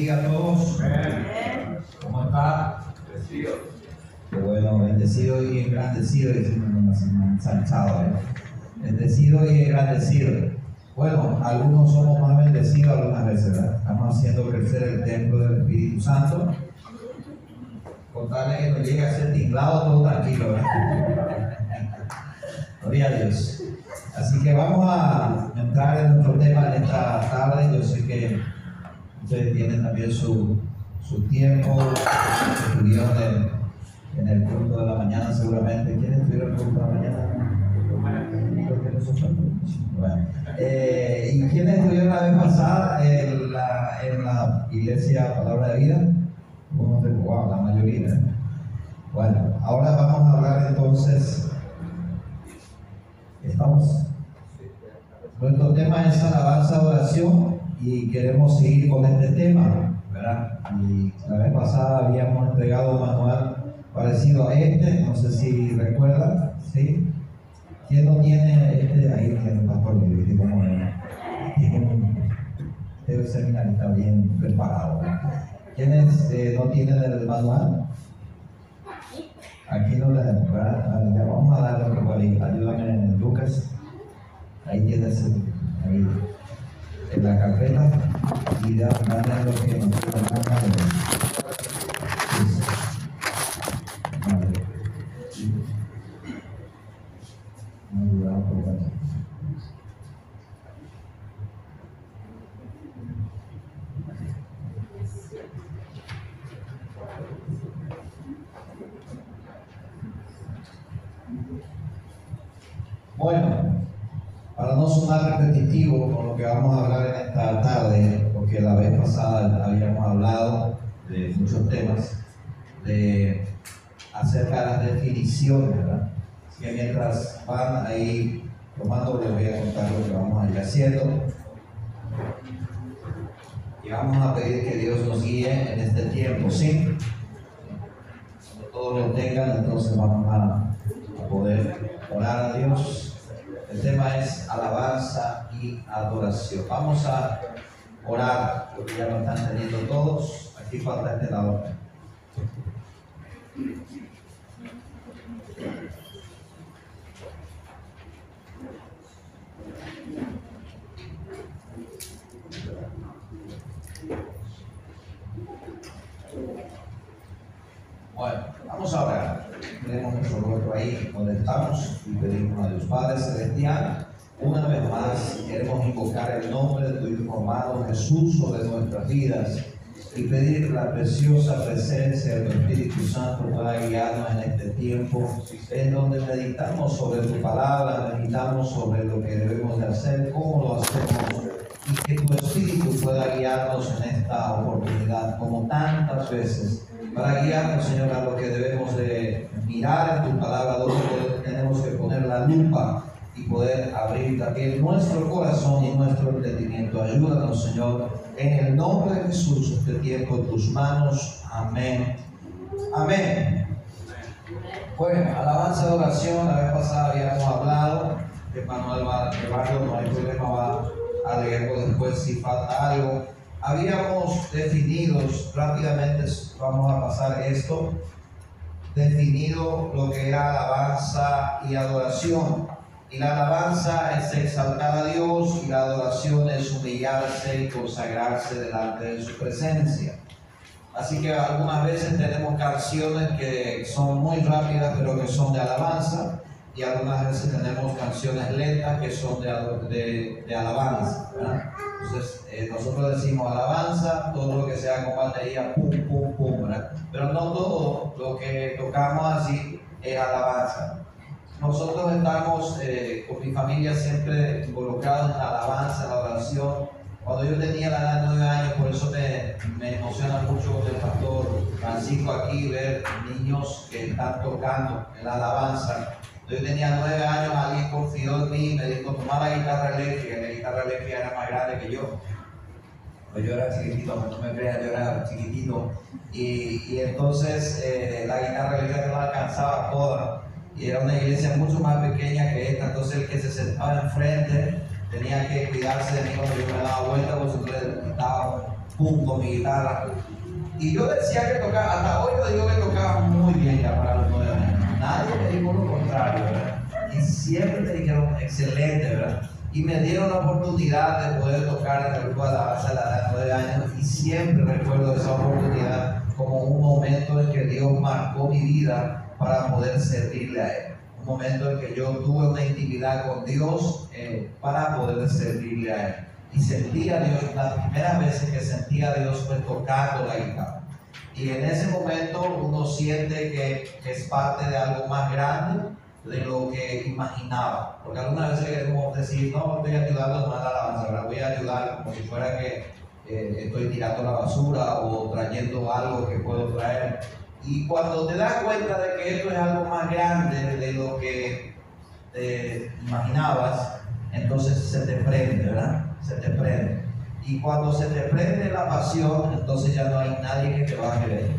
bendiga a todos. ¿Cómo está? Bendecido. Qué bueno, bendecido y engrandecido, decimos ensanchado, ¿eh? Bendecido y engrandecido. Bueno, algunos somos más bendecidos algunas veces, ¿verdad? Estamos haciendo crecer el templo del Espíritu Santo. Contarle que nos llegue a ser tinglado todo tranquilo, ¿verdad? Gloria a Dios. Así que vamos a entrar en nuestro tema en esta tarde. Yo sé que ustedes tienen también su, su tiempo, estuvieron en, en el culto de la mañana seguramente. ¿Quiénes estuvieron en el culto de la mañana? Bueno. Eh, ¿Y quiénes estuvieron la vez pasada en la, en la iglesia Palabra de Vida? Wow, la mayoría. ¿eh? Bueno, ahora vamos a hablar entonces. Estamos. Nuestro tema es alabanza, oración y queremos seguir con este tema, ¿verdad? Y la vez pasada habíamos entregado un manual parecido a este, no sé si recuerdan, ¿sí? ¿Quién no tiene este? Ahí tiene el pastor ¿viste cómo ser está bien preparado. ¿Quiénes eh, no tienen el manual? Aquí no le ¿verdad? Vamos a darle por ahí. Ayúdame, Lucas. Ahí tienes el, ahí, en la carpeta y dale lo que nos Bueno, para no sonar repetitivo con lo que vamos a hablar esta tarde, porque la vez pasada habíamos hablado de muchos temas, de acerca de las definiciones, ¿verdad? Que mientras van ahí tomando, les voy a contar lo que vamos a ir haciendo. Y vamos a pedir que Dios nos guíe en este tiempo, ¿sí? Cuando todos lo tengan, entonces vamos a, a poder orar a Dios el tema es alabanza y adoración. Vamos a orar, porque ya lo están teniendo todos. Aquí falta este lado. Bueno, vamos a orar tenemos nuestro rostro ahí donde estamos y pedimos a Dios Padre Celestial. Una vez más queremos invocar el nombre de tu Hijo amado Jesús sobre nuestras vidas y pedir la preciosa presencia de tu Espíritu Santo para guiarnos en este tiempo, en donde meditamos sobre tu palabra, meditamos sobre lo que debemos de hacer, cómo lo hacemos, y que tu Espíritu pueda guiarnos en esta oportunidad, como tantas veces, para guiarnos, Señor, a lo que debemos de mirar en tu palabra, donde tenemos que poner la lupa y poder abrir también nuestro corazón y nuestro entendimiento. Ayúdanos, Señor, en el nombre de Jesús, este tiempo en tus manos. Amén. Amén. Bueno, alabanza de oración, la vez pasada habíamos hablado, que Manuel va a no hay problema, va a leerlo después si falta algo. Habíamos definido, rápidamente vamos a pasar esto, definido lo que era alabanza y adoración. Y la alabanza es exaltar a Dios y la adoración es humillarse y consagrarse delante de su presencia. Así que algunas veces tenemos canciones que son muy rápidas pero que son de alabanza y algunas veces tenemos canciones lentas que son de, de, alabanza. Entonces eh, nosotros decimos alabanza, todo lo que sea con batería, pum, pum, pum, ¿verdad? pero no todo lo que tocamos así es alabanza. Nosotros estamos eh, con mi familia siempre involucrados en la alabanza, en la oración. Cuando yo tenía la edad de nueve años, por eso me, me emociona mucho el pastor Francisco aquí ver niños que están tocando en la alabanza yo tenía nueve años, alguien confió en mí, me dijo, toma la guitarra eléctrica, y la guitarra eléctrica era más grande que yo. Pues yo era chiquitito, no me creas, yo era chiquitito. Y, y entonces eh, la guitarra eléctrica no la alcanzaba toda. Y era una iglesia mucho más pequeña que esta, entonces el que se sentaba enfrente tenía que cuidarse de mí cuando yo me daba vuelta, entonces le quitaba punto mi guitarra. Y yo decía que tocaba, hasta hoy yo digo que tocaba muy bien ya para los nueve años. Nadie me dijo lo contrario, ¿verdad? Y siempre me dijeron excelente, ¿verdad? Y me dieron la oportunidad de poder tocar en el la a la nueve años y siempre recuerdo esa oportunidad como un momento en que Dios marcó mi vida para poder servirle a Él. Un momento en que yo tuve una intimidad con Dios eh, para poder servirle a Él y sentía a Dios, la primera vez que sentía a Dios fue tocando la guitarra. Y en ese momento uno siente que es parte de algo más grande de lo que imaginaba. Porque algunas veces queremos decir, no, estoy ayudando a la alabanza, ahora voy a ayudar como si fuera que eh, estoy tirando la basura o trayendo algo que puedo traer. Y cuando te das cuenta de que esto es algo más grande de lo que te imaginabas, entonces se te prende, ¿verdad? se te prende. Y cuando se te prende la pasión, entonces ya no hay nadie que te va a querer.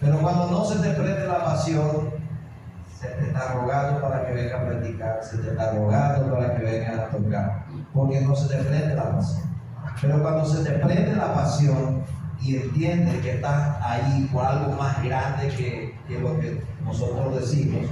Pero cuando no se te prende la pasión, se te está rogando para que venga a predicar, se te está rogando para que venga a tocar, porque no se te prende la pasión. Pero cuando se te prende la pasión y entiendes que estás ahí por algo más grande que, que lo que nosotros decimos,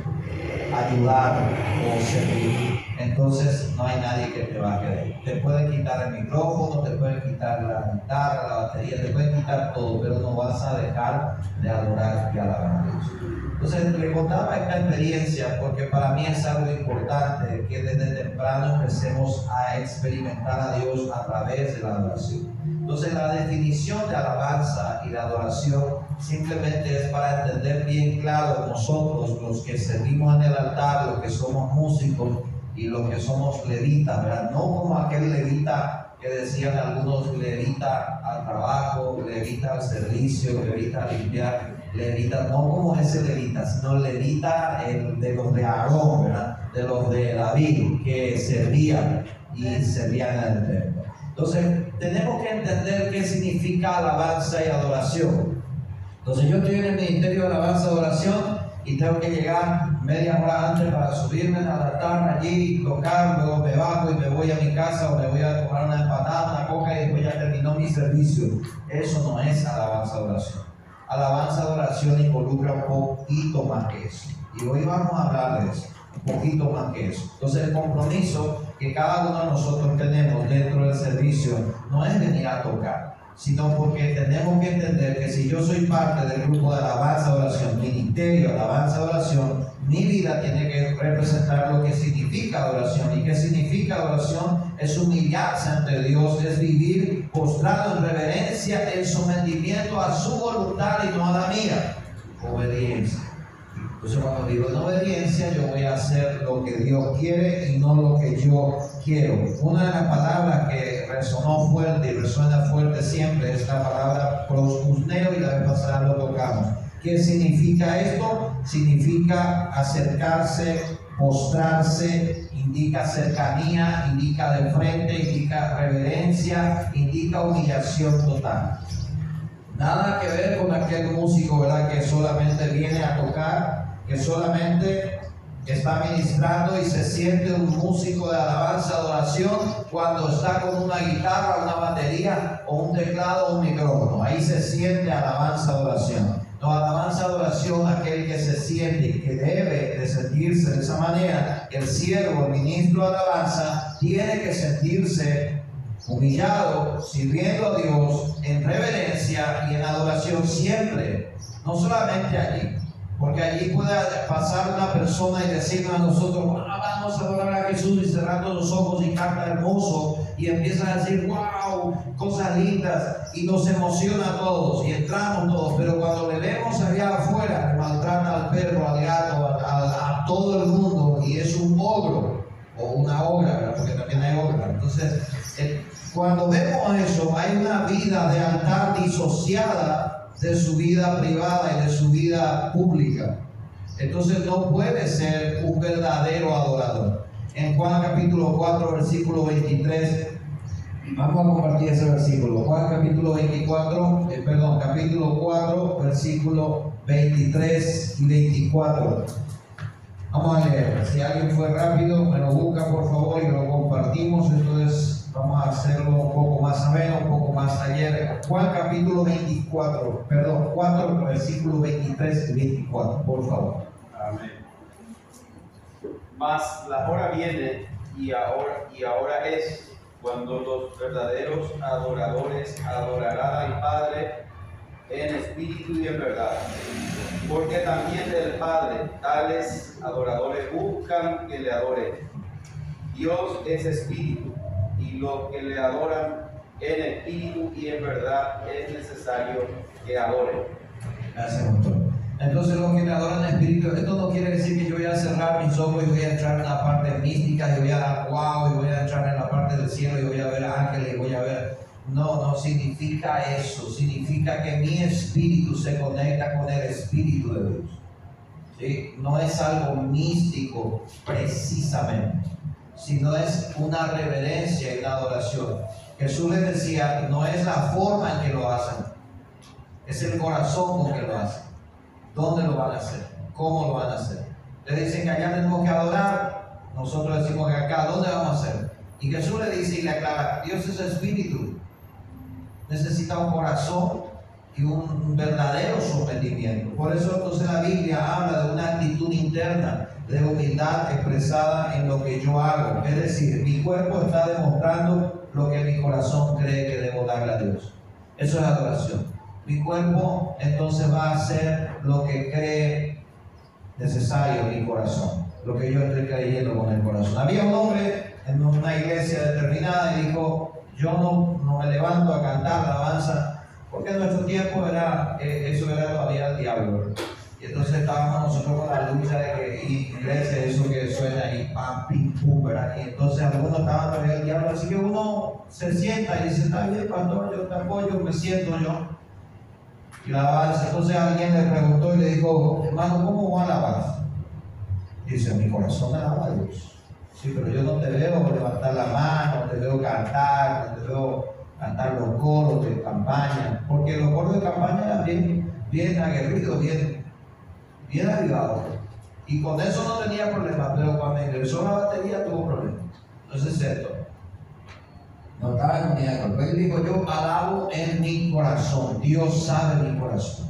ayudar o servir, entonces no hay nadie que te va a querer. Te pueden quitar el micrófono, te pueden quitar la guitarra, la batería, te pueden quitar todo, pero no vas a dejar de adorar y alabar a Dios. Entonces le contaba esta experiencia porque para mí es algo importante que desde temprano empecemos a experimentar a Dios a través de la adoración. Entonces la definición de alabanza y de adoración simplemente es para entender bien claro nosotros los que servimos en el altar, los que somos músicos y los que somos levitas, ¿verdad? No como aquel levita que decían algunos levita al trabajo, levita al servicio, levita a limpiar, levita, no como ese levita, sino levita el de los de Aarón, ¿verdad? De los de David que servían y servían el templo. Entonces, tenemos que entender qué significa alabanza y adoración. Entonces, yo estoy en el ministerio de alabanza y adoración y tengo que llegar media hora antes para subirme al allí, tocar, luego me bajo y me voy a mi casa o me voy a tomar una empanada, una coca y después ya terminó mi servicio. Eso no es alabanza adoración. Alabanza adoración involucra un poquito más que eso. Y hoy vamos a hablar de eso, un poquito más que eso. Entonces el compromiso que cada uno de nosotros tenemos dentro del servicio no es venir a tocar, sino porque tenemos que entender que si yo soy parte del grupo de alabanza, oración, ministerio, alabanza, oración, mi vida tiene que representar lo que significa adoración. ¿Y qué significa adoración? Es humillarse ante Dios, es vivir postrado en reverencia, en sometimiento a su voluntad y no a la mía. Obediencia. Entonces cuando digo en obediencia, yo voy a hacer lo que Dios quiere y no lo que yo quiero. Una de las palabras que resonó fuerte y resuena fuerte siempre es la palabra proscusneo y la vez pasada lo tocamos. ¿Qué significa esto? Significa acercarse, postrarse, indica cercanía, indica de frente, indica reverencia, indica humillación total. Nada que ver con aquel músico, ¿verdad? Que solamente viene a tocar que solamente está ministrando y se siente un músico de alabanza, adoración, cuando está con una guitarra, una batería o un teclado o un micrófono. Ahí se siente alabanza, adoración. No, alabanza, adoración, aquel que se siente que debe de sentirse de esa manera, el siervo, el ministro de alabanza, tiene que sentirse humillado, sirviendo a Dios en reverencia y en adoración siempre, no solamente allí, porque allí puede pasar una persona y decirnos a nosotros, vamos a adorar a Jesús y cerrando los ojos y canta hermoso y empieza a decir, wow, cosas lindas y nos emociona a todos y entramos todos, pero cuando le vemos allá afuera maltrata al perro, al gato, a, todo el mundo y es un ogro o una obra, porque también hay obra. Entonces, eh, cuando vemos eso, hay una vida de altar disociada de su vida privada y de su vida pública. Entonces no puede ser un verdadero adorador. En Juan capítulo 4, versículo 23, vamos a compartir ese versículo. Juan capítulo 24, eh, perdón, capítulo 4, versículo 23 y 24. Vamos a leer. Si alguien fue rápido, me lo busca por favor y lo compartimos. Entonces vamos a hacerlo un poco más ameno, un poco más leer Juan capítulo 24, perdón, 4, versículos 23 y 24, por favor. Amén. Mas la hora viene y ahora, y ahora es cuando los verdaderos adoradores adorarán al Padre en espíritu y en verdad. Porque también del Padre tales adoradores buscan que le adoren. Dios es espíritu los que le adoran en espíritu y en verdad es necesario que adoren. Gracias, doctor. Entonces los que me adoran en espíritu, esto no quiere decir que yo voy a cerrar mis ojos y voy a entrar en la parte mística y voy a dar wow y voy a entrar en la parte del cielo y voy a ver ángeles y voy a ver... No, no significa eso. Significa que mi espíritu se conecta con el espíritu de Dios. ¿Sí? No es algo místico precisamente, sino es una reverencia y una adoración. Jesús les decía, no es la forma en que lo hacen, es el corazón con que lo hacen. ¿Dónde lo van a hacer? ¿Cómo lo van a hacer? Le dicen que allá tenemos que adorar, nosotros decimos que acá, ¿dónde vamos a hacer? Y Jesús le dice y le aclara, Dios es espíritu, necesita un corazón y un verdadero sometimiento. Por eso entonces la Biblia habla de una actitud interna de humildad expresada en lo que yo hago. Es decir, mi cuerpo está demostrando lo que mi corazón cree que debo darle a Dios. Eso es adoración. Mi cuerpo entonces va a hacer lo que cree necesario mi corazón, lo que yo estoy creyendo con el corazón. Había un hombre en una iglesia determinada y dijo, yo no, me levanto a cantar alabanza, porque en nuestro tiempo era, eh, eso era todavía el diablo. Y entonces estábamos nosotros con la lucha de que iglesia, eso que suena ahí, pam, pim, pum, ¿verdad? Y entonces algunos estaban todavía el diablo, así que uno se sienta y dice, está bien, pastor, yo te apoyo, me siento yo y la alabanza. Entonces alguien le preguntó y le dijo, hermano, ¿cómo va la alabanza? Dice, mi corazón alaba a Dios. Sí, pero yo no te veo levantar la mano, no te veo cantar, no te veo cantar los coros de campaña, porque los coros de campaña eran bien, bien aguerridos, bien, bien avivados. Y con eso no tenía problema, pero cuando ingresó la batería tuvo problemas. Entonces, esto. No estaba en unidad Él dijo, yo alabo en mi corazón. Dios sabe mi corazón.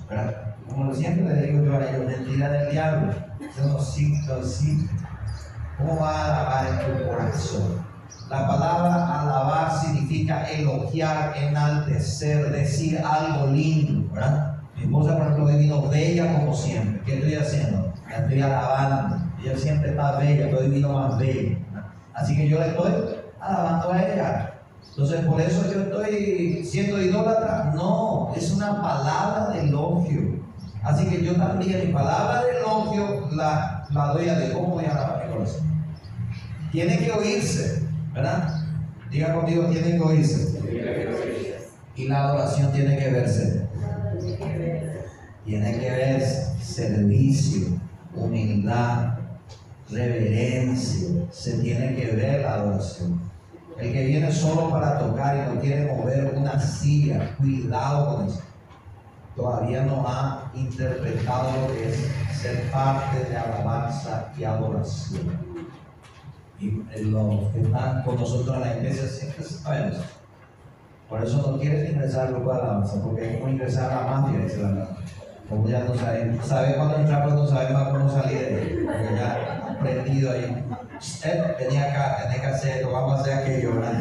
Como siempre le digo yo a ellos, mentira del diablo. Yo no siento así. ¿Cómo va a alabar en tu corazón? La palabra alabar significa elogiar, enaltecer, decir algo lindo, ¿verdad? Mi esposa, por ejemplo, hoy vino bella como siempre. ¿Qué estoy haciendo? La estoy alabando. Ella siempre está bella, pero hoy vino más bella. Así que yo le estoy alabando a ella. Entonces, por eso yo estoy siendo idólatra. No, es una palabra de elogio. Así que yo también mi palabra de elogio la, la doy a Dios. ¿Cómo voy a alabar mi corazón? Tiene que oírse, ¿verdad? Diga conmigo, tiene que oírse. Y la adoración tiene que verse. Tiene que ver servicio, humildad, reverencia. Se tiene que ver la adoración. El que viene solo para tocar y no quiere mover una silla, cuidado con eso. Todavía no ha interpretado lo que es ser parte de alabanza y adoración. Y los que están con nosotros en la iglesia siempre saben eso. Por eso no quieren ingresar al grupo de alabanza, porque es como ingresar a la mafia, dice la Como ya no saben, sabe cuándo entrar, pero no sabe más cómo salir, porque ya aprendido ahí usted tenía acá, tenía que hacer esto, vamos a hacer aquello, ¿verdad?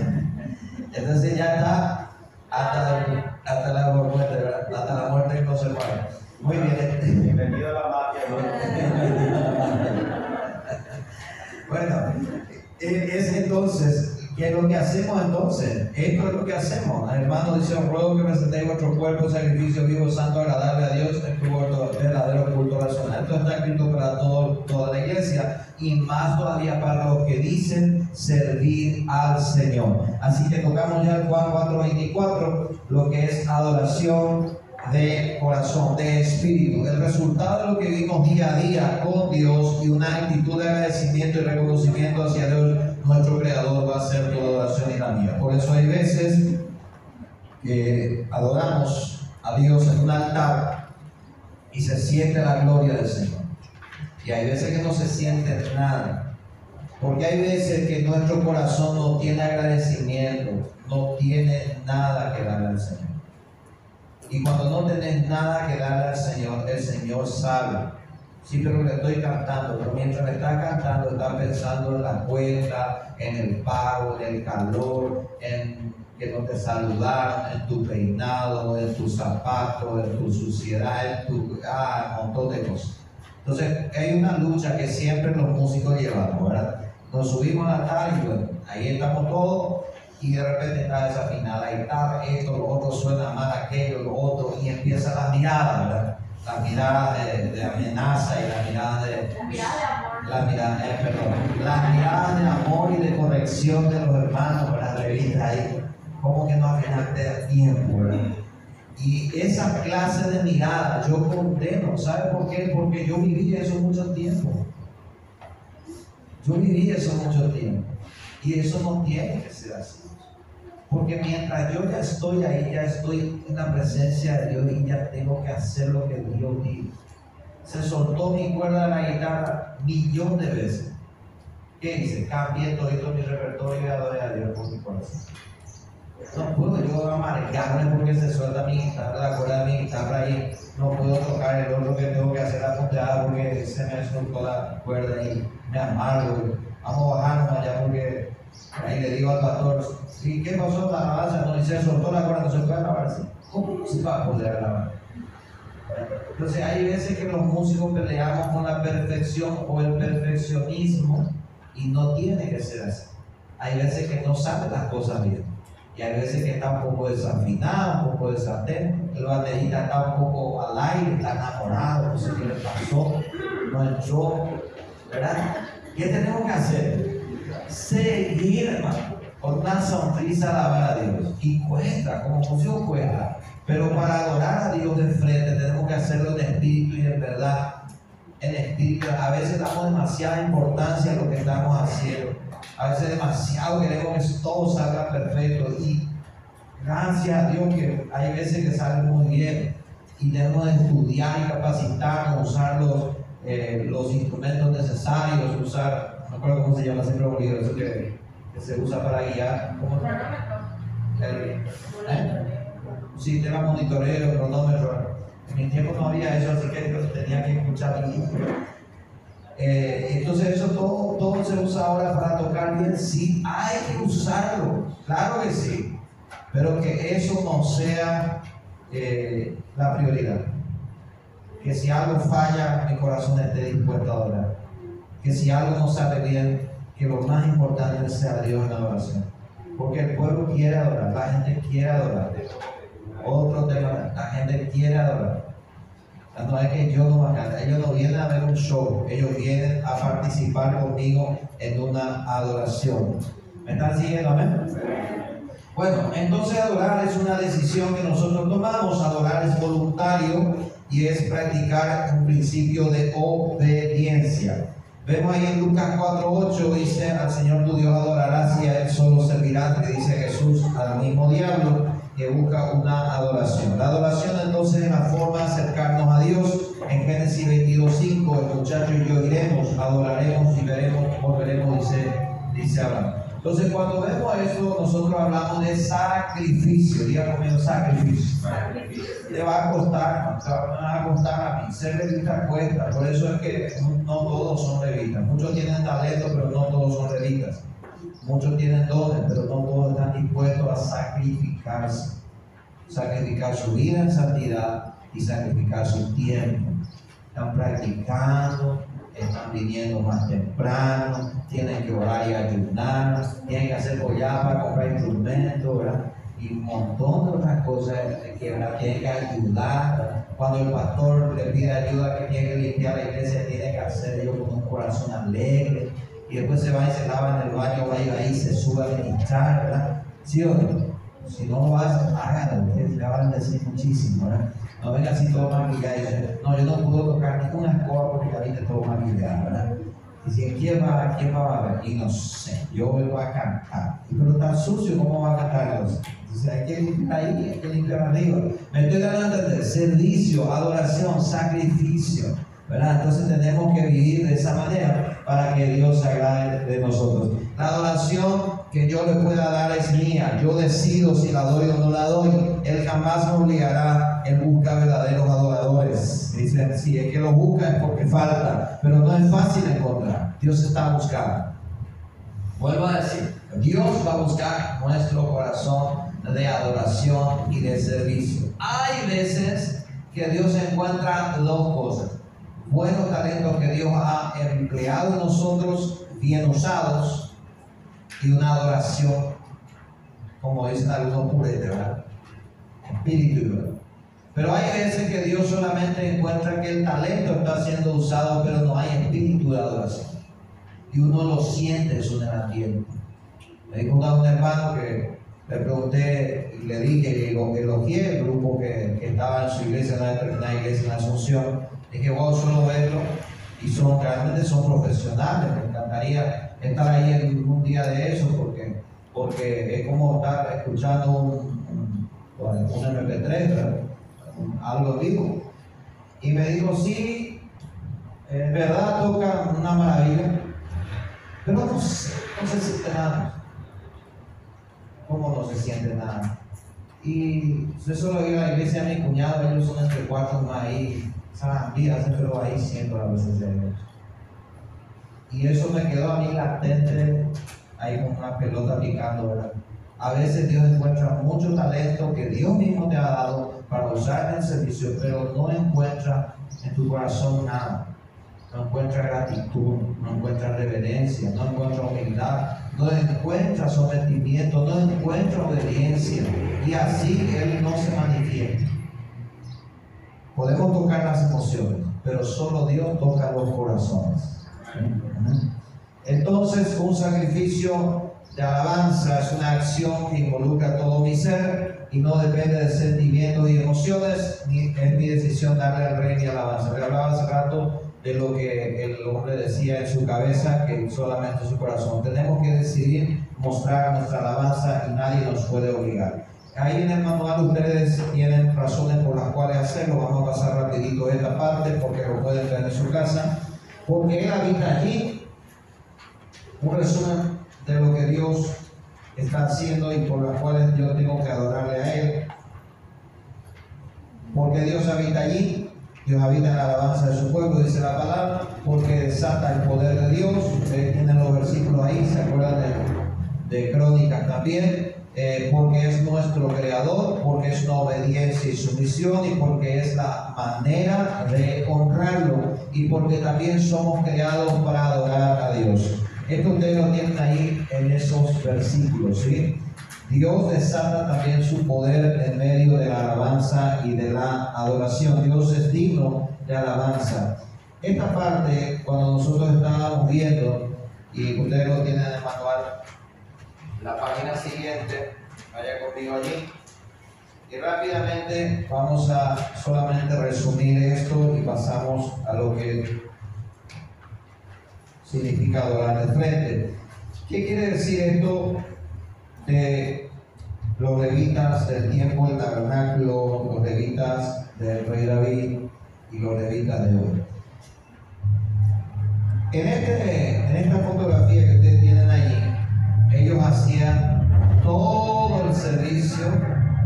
Entonces ya está hasta, hasta la muerte, ¿verdad? Hasta la muerte no se. Muy bien. Bienvenido a la mafia. bueno, es entonces ¿Qué es lo que hacemos entonces? Esto es lo que hacemos. Hermano dice, ruego que presentéis vuestro cuerpo sacrificio vivo, santo, agradable a Dios, en tu verdadero culto racional. Esto está escrito para todo, toda la iglesia y más todavía para los que dicen servir al Señor. Así que tocamos ya el Juan 4:24, lo que es adoración de corazón, de espíritu. El resultado de lo que vivimos día a día con Dios y una actitud de agradecimiento y reconocimiento hacia Dios, nuestro Creador, va a ser tu adoración y la mía. Por eso hay veces que adoramos a Dios en un altar y se siente la gloria del Señor. Y hay veces que no se siente nada. Porque hay veces que nuestro corazón no tiene agradecimiento, no tiene nada que darle al Señor. Y cuando no tenés nada que darle al Señor, el Señor sabe. Sí, pero le estoy cantando, pero mientras le está cantando, está pensando en la cuenta, en el pago, en el calor, en que no te saludaron, en tu peinado, en tus zapatos, en tu suciedad, en tu ah, un montón de cosas. Entonces, hay una lucha que siempre los músicos llevamos, ¿verdad? Nos subimos a la tarde y bueno, ahí estamos todos y de repente está desafinada y está esto, lo otro suena mal, aquello, lo otro, y empieza la mirada, ¿verdad? La mirada de, amenaza y la mirada de... La mirada de amor. La mirada, eh, perdón, la mirada de amor y de corrección de los hermanos, ¿verdad? Revista ahí, como que no afinaste a tiempo, ¿verdad? Y esa clase de mirada yo condeno, ¿sabe por qué? Porque yo viví eso mucho tiempo. Yo viví eso mucho tiempo. Y eso no tiene que ser así. Porque mientras yo ya estoy ahí, ya estoy en la presencia de Dios y ya tengo que hacer lo que Dios dice. Se soltó mi cuerda de la guitarra millón de veces. ¿Qué dice? Cambié todo mi repertorio y adoré a Dios por mi corazón. No puedo yo amargarme porque se suelta mi guitarra, la cuerda de mi guitarra ahí. No puedo tocar el otro que tengo que hacer la punteada porque se me soltó la cuerda y me amargo. Vamos a bajarnos allá porque ahí le digo al pastor, ¿sí, ¿qué pasó la alabanza? No, se soltó la cuerda, no se puede grabar así. ¿Cómo se va a poder grabar? Entonces hay veces que los músicos peleamos con la perfección o el perfeccionismo y no tiene que ser así. Hay veces que no saben las cosas bien. Y hay veces que está un poco desafinado, un poco desatento. El baterista está un poco al aire, está enamorado, no sé qué le pasó, no entró. ¿Verdad? ¿Qué tenemos que hacer? Seguir, hermano, con una sonrisa alabar a Dios. Y cuesta, como función cuesta. Pero para adorar a Dios de frente tenemos que hacerlo en espíritu y en verdad. En espíritu. A veces damos demasiada importancia a lo que estamos haciendo a veces demasiado queremos que todo salga perfecto y gracias a Dios que hay veces que sale muy bien y tenemos que estudiar y capacitarnos, usar los, eh, los instrumentos necesarios, usar, no recuerdo cómo se llama, siempre olvido eso que, que, se usa para guiar. ¿Cómo? El, ¿eh? Sistema monitoreo, cronómetro. En mi tiempo no había eso, así que tenía que escuchar eh, entonces eso todo, todo se usa ahora para tocar bien. Sí, hay que usarlo, claro que sí, pero que eso no sea eh, la prioridad. Que si algo falla, mi corazón esté dispuesto a adorar. Que si algo no sale bien, que lo más importante sea Dios en la oración. Porque el pueblo quiere adorar, la gente quiere adorar. Otro tema, la gente quiere adorar. No es que yo no cantar, ellos no vienen a ver un show, ellos vienen a participar conmigo en una adoración. ¿Me están siguiendo? Amén. Bueno, entonces adorar es una decisión que nosotros tomamos, adorar es voluntario y es practicar un principio de obediencia. Vemos ahí en Lucas 4.8 dice, al Señor tu Dios adorarás y a Él solo servirás, le dice Jesús al mismo diablo que busca una adoración. La adoración entonces es la forma de acercarnos a Dios. En Génesis 22.5 el muchacho y yo iremos, adoraremos y veremos, volveremos, dice, dice Abraham. Entonces cuando vemos eso, nosotros hablamos de sacrificio. Diga conmigo sacrificio. Te va a costar, te va a costar a mí. Ser levita cuesta. Por eso es que no todos son levitas. Muchos tienen talento, pero no todos son levitas. Muchos tienen dones, pero no todos están dispuestos a sacrificarse. Sacrificar su vida en santidad y sacrificar su tiempo. Están practicando, están viniendo más temprano, tienen que orar y ayunar, tienen que hacer para comprar instrumentos, ¿verdad? Y un montón de otras cosas que ¿verdad? tienen que ayudar. Cuando el pastor le pide ayuda que tiene que limpiar la iglesia, tiene que hacer ello con un corazón alegre y después se va y se lava en el baño, va y ahí se sube a ministrar, ¿verdad? ¿Sí no? Si no lo vas, háganlo, ustedes le van a decir muchísimo, ¿verdad? No venga así todo maquillado y dice, no, yo no puedo tocar ninguna escoba porque ahorita todo maquillado, ¿verdad? Y si ¿quién va, ¿quién va a ver? Y no sé, yo vengo a cantar. Pero está sucio, ¿cómo va a cantar? Hay que limpiar ahí, hay que arriba. Me estoy hablando de servicio, adoración, sacrificio. ¿verdad? Entonces tenemos que vivir de esa manera para que Dios se agrade de nosotros. La adoración que yo le pueda dar es mía. Yo decido si la doy o no la doy. Él jamás me obligará. Él busca verdaderos adoradores. Dicen, si es que lo busca es porque falta, pero no es fácil encontrar. Dios está buscando. Vuelvo a decir, Dios va a buscar nuestro corazón de adoración y de servicio. Hay veces que Dios encuentra dos cosas. Buenos talentos que Dios ha empleado en nosotros, bien usados, y una adoración, como dicen algunos puretes, ¿verdad? Verdad. Pero hay veces que Dios solamente encuentra que el talento está siendo usado, pero no hay espíritu de adoración. Y uno lo siente eso en el ambiente. Me dijo un hermano que le pregunté y le dije, y lo elogié el grupo que, estaba en su iglesia, en una determinada iglesia en Asunción. Dije, wow, solo verlo. Y son, realmente son profesionales. Me encantaría estar ahí en un día de eso porque, porque es como estar escuchando un, un, MP3, algo vivo. Y me dijo, sí, en verdad toca una maravilla, pero no, se siente nada. ¿Cómo no se siente nada? Y eso lo digo a la iglesia de mi cuñado, ellos son entre cuatro más ahí, vidas, pero ahí siento a veces de ellos. Y eso me quedó a mí latente ahí con una pelota picando, ¿verdad? A veces Dios encuentra mucho talento que Dios mismo te ha dado para usar en el servicio, pero no encuentra en tu corazón nada. No encuentra gratitud, no encuentra reverencia, no encuentra humildad, no encuentra sometimiento, no encuentra obediencia. Y así Él no se manifiesta. Podemos tocar las emociones, pero solo Dios toca los corazones. Entonces, un sacrificio de alabanza es una acción que involucra todo mi ser y no depende de sentimientos y emociones, ni es mi decisión darle al rey ni alabanza. Le hablaba hace rato de lo que el hombre decía en su cabeza, que solamente su corazón. Tenemos que decidir mostrar nuestra alabanza y nadie nos puede obligar. Ahí en el manual ustedes tienen razones por las cuales hacerlo. Vamos a pasar rapidito esta parte porque lo pueden ver en su casa porque Él habita allí. Un resumen de lo que Dios está haciendo y por las cuales yo tengo que adorarle a Él. Porque Dios habita allí, Dios habita en la alabanza de su pueblo, dice la palabra, porque desata el poder de Dios. Ustedes tienen los versículos ahí, se acuerdan de, de Crónicas también. Eh, porque es nuestro creador, porque es una obediencia y sumisión y porque es la manera de honrarlo y porque también somos creados para adorar a Dios. Esto ustedes lo tienen ahí en esos versículos, ¿sí? Dios desata también su poder en medio de la alabanza y de la adoración. Dios es digno de alabanza. Esta parte, cuando nosotros estábamos viendo, y ustedes lo tienen en el manual, la página siguiente, vaya conmigo allí. Y rápidamente vamos a solamente resumir esto y pasamos a lo que significa adorar de frente. ¿Qué quiere decir esto de los levitas del tiempo del tabernáculo, los levitas del rey David y los levitas de hoy? En, este, en esta fotografía que ustedes tienen allí, ellos hacían todo el servicio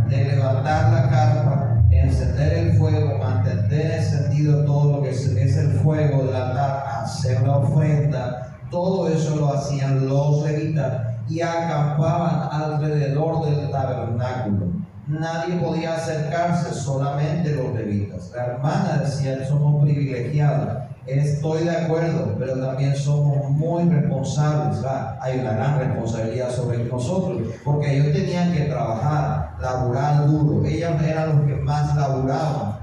de levantar la carpa, encender el fuego, mantener encendido todo lo que es, el fuego del altar, hacer la ofrenda, todo eso lo hacían los levitas y acampaban alrededor del tabernáculo. Nadie podía acercarse, solamente los levitas. La hermana decía, somos privilegiados Estoy de acuerdo, pero también somos muy responsables. Hay una gran responsabilidad sobre nosotros, porque ellos tenían que trabajar, laburar duro. Ellos eran los que más laburaban.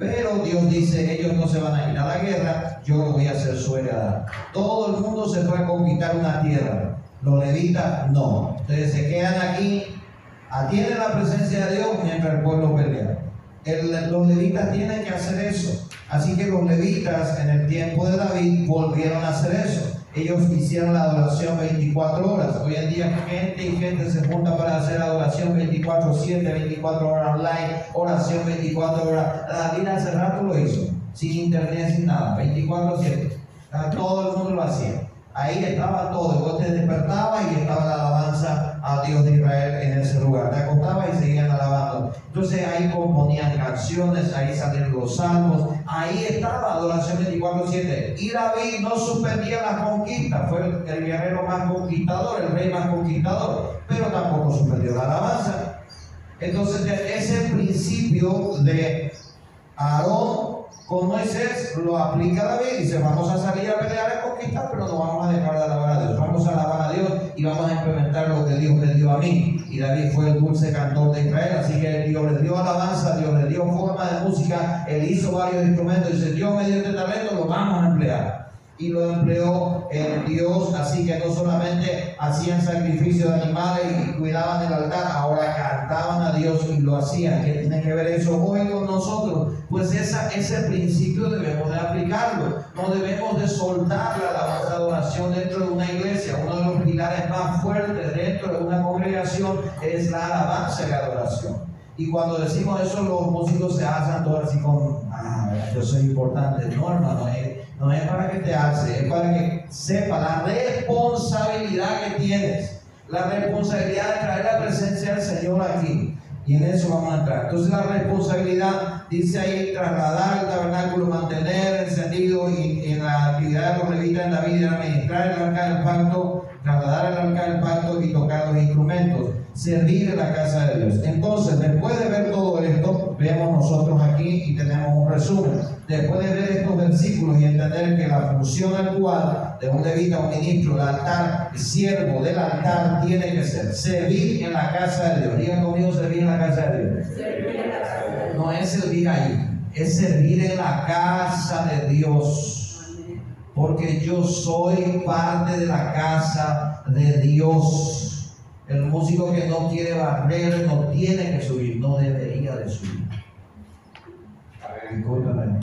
Pero Dios dice, ellos no se van a ir a la guerra, yo lo voy a hacer su heredad. Todo el mundo se fue a conquistar una tierra. Los levitas no. Ustedes se quedan aquí, atienden la presencia de Dios mientras el pueblo pelea. los levitas tienen que hacer eso. Así que los levitas en el tiempo de David volvieron a hacer eso. Ellos hicieron la adoración 24 horas. Hoy en día gente y gente se junta para hacer adoración 24-7, 24 horas online, oración 24 horas. David hace rato lo hizo, sin internet, sin nada, 24-7. Todo el mundo lo hacía. Ahí estaba todo. Vos te despertabas y estaba la alabanza a Dios de Israel en ese lugar. Te acostabas y seguían alabando. Entonces ahí componían canciones, ahí salían los salmos. Ahí estaba adoración 24-7. Y David no suspendía la conquista. Fue el, el guerrero más conquistador, el rey más conquistador. Pero tampoco suspendió la alabanza. Entonces ese principio de Aarón con Moisés lo aplica David y dice, vamos a salir a pelear a conquistar, pero no vamos a dejar de alabar a Dios. Vamos a alabar a Dios y vamos a implementar lo que Dios le dio a mí. Y David fue el dulce cantor de Israel, así que Dios le dio alabanza, Dios le dio forma de música, él hizo varios instrumentos y dice, Dios me dio este talento, lo vamos a emplear y lo empleó en Dios, así que no solamente hacían sacrificio de animales y cuidaban el altar, ahora cantaban a Dios y lo hacían. ¿Qué tiene que ver eso hoy con nosotros? Pues esa, ese principio debemos de aplicarlo, no debemos de soltar la alabanza de adoración dentro de una iglesia. Uno de los pilares más fuertes dentro de una congregación es la alabanza y la adoración. Y cuando decimos eso, los músicos se hacen todo así con, ah, yo soy importante. No, hermano, es no es para que te hace, es para que sepa la responsabilidad que tienes. La responsabilidad de traer la presencia del Señor aquí. Y en eso vamos a entrar. Entonces la responsabilidad dice ahí trasladar el tabernáculo, mantener encendido y en la actividad de los levitas en la vida, administrar el arca del pacto, trasladar el arca del pacto y tocar los instrumentos servir en la casa de Dios. Entonces, después de ver todo esto, vemos nosotros aquí y tenemos un resumen. Después de ver estos versículos y entender que la función actual de un levita, un ministro, el altar, el siervo del altar, tiene que ser servir en la casa de Dios. Digan conmigo, servir en la casa de Dios. No es servir ahí, es servir en la casa de Dios. Porque yo soy parte de la casa de Dios. El músico que no quiere barrer no tiene que subir, no debería de subir. Discúlpame.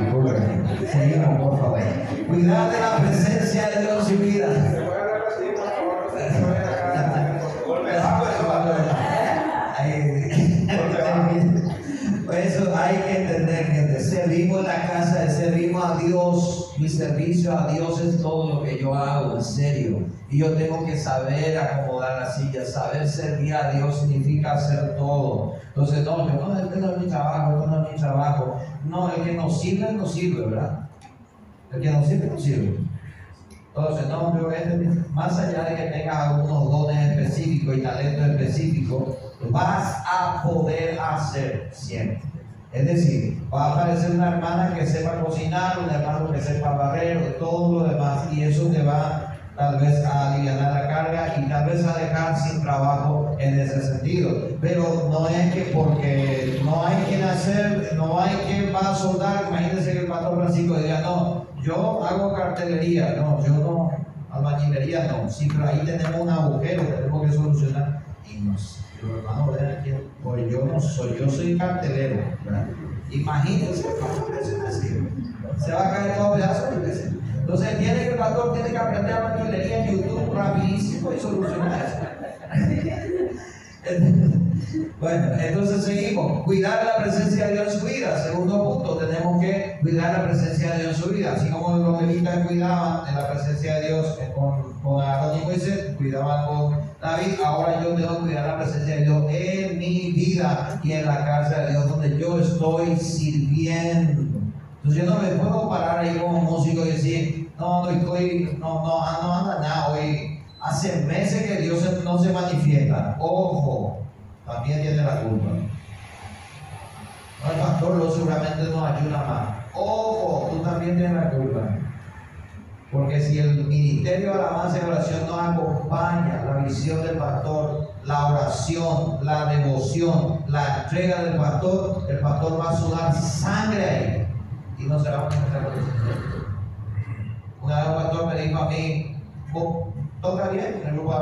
Discúlpame. Seguimos, por favor. Cuidar de la presencia de Dios en vida. Por eso hay que entender que servimos en la casa, servimos a Dios. Mi servicio a Dios es todo lo que yo hago, en serio. Y yo tengo que saber acomodar la silla, saber servir a Dios significa hacer todo. Entonces, no, yo no, este no es mi trabajo, esto no es mi trabajo. No, el que nos sirve, nos sirve, ¿verdad? El que nos sirve, nos sirve. Entonces, no, pero este, más allá de que tengas algunos dones específicos y talentos específicos, vas a poder hacer siempre. Es decir, va a aparecer una hermana que sepa cocinar, un hermano que sepa barrer, todo lo demás, y eso te va tal vez a aliviar la carga y tal vez a dejar sin trabajo en ese sentido. Pero no es que porque no hay quien hacer, no hay quien va a soldar, imagínense que el pastor Francisco diga, no, yo hago cartelería, no, yo no, albañilería no, sí, pero ahí tenemos un agujero que tenemos que solucionar. Y no sé, pero hermano, vean aquí, pues yo no soy, yo soy cartelero, ¿verdad? Imagínense, se va a caer todo pedazo de entonces tiene que el pastor tiene que aprender a maquinería en YouTube rapidísimo y solucionar eso. bueno, entonces seguimos. Cuidar la presencia de Dios en su vida. Segundo punto, tenemos que cuidar la presencia de Dios en su vida. Así como los levitas cuidaban de la presencia de Dios con, con Aarón y Moisés, cuidaban con David, ahora yo debo cuidar la presencia de Dios en mi vida y en la casa de Dios donde yo estoy sirviendo. Entonces yo no me puedo parar ahí como músico y decir, no, no estoy, no, no, no anda nada hoy. Hace meses que Dios no se manifiesta. Ojo, también tiene la culpa. No, el pastor lo seguramente nos ayuda más. Ojo, tú también tienes la culpa. Porque si el ministerio de alabanza y oración no acompaña la visión del pastor, la oración, la devoción, la entrega del pastor, el pastor va a sudar sangre ahí no se va a encontrar Una vez un pastor me dijo a mí, ¿toca bien en el grupo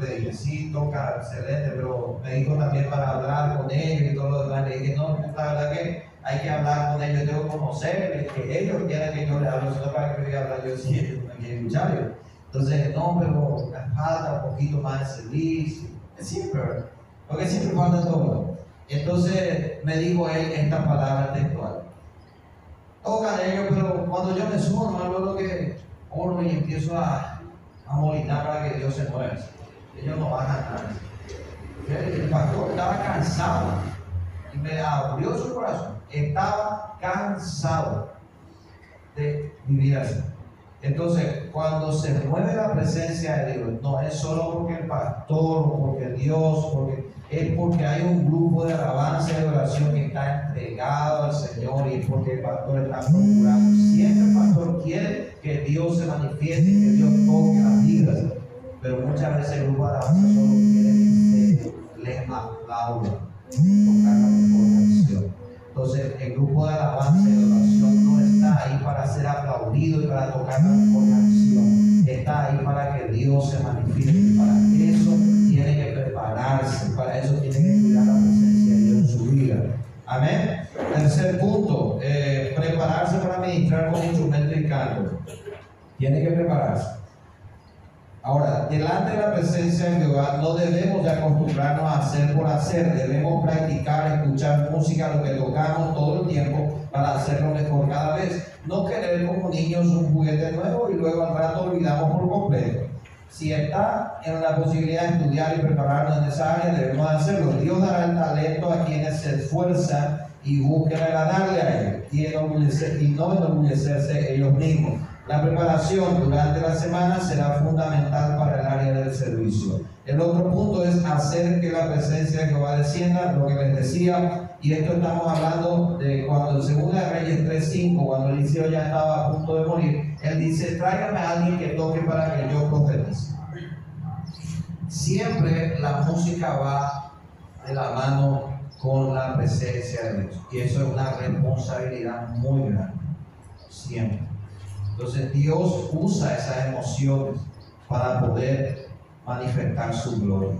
Le dije, sí, toca excelente, pero me dijo también para hablar con ellos y todo lo demás. Le dije, no, la verdad que hay que hablar con ellos, tengo que conocerles, que ellos quieren que yo les hable, no para que yo hablar yo sí, ellos no quieren Entonces, no, pero me falta un poquito más de servicio. Es siempre, porque siempre falta todo. Entonces me dijo él esta palabra textual tocan ellos, pero cuando yo me subo, no lo que oro y empiezo a, a molinar para que Dios se mueva. Ellos no bajan nada. El pastor estaba cansado y me abrió su corazón. Estaba cansado de vivir así. Entonces, cuando se mueve la presencia de Dios, no es solo porque el pastor, porque Dios, porque es porque hay un grupo de alabanza y de oración que está entregado al Señor y es porque el pastor está procurando. Siempre el pastor quiere que Dios se manifieste, que Dios toque las vidas, pero muchas veces el grupo de alabanza solo quiere que se les aplauda, tocar la mejor canción. Entonces, el grupo de alabanza y de oración no está ahí para ser aplaudido y para tocar la mejor canción. Está ahí para que Dios se manifieste. Para eso prepararse. Para eso tiene que cuidar la presencia de Dios en su vida. Amén. Tercer punto, eh, prepararse para ministrar con instrumento y canto. Tiene que prepararse. Ahora, delante de la presencia de Jehová no debemos de acostumbrarnos a hacer por hacer, debemos practicar, escuchar música, lo que tocamos todo el tiempo para hacerlo mejor cada vez. No querer como niños un juguete nuevo y luego al rato olvidamos por completo. Si está en la posibilidad de estudiar y prepararnos en esa área, debemos hacerlo. Dios dará el talento a quienes se esfuerzan y busquen agradarle a Él y, y no enorgullecerse ellos mismos. La preparación durante la semana será fundamental para el área del servicio. El otro punto es hacer que la presencia de Jehová descienda, lo que les decía, y esto estamos hablando de cuando en 2 Reyes 3.5, cuando Eliseo ya estaba a punto de morir, él dice, tráigame a alguien que toque para que yo profetice. Siempre la música va de la mano con la presencia de Dios, y eso es una responsabilidad muy grande, siempre. Entonces Dios usa esas emociones para poder manifestar su gloria.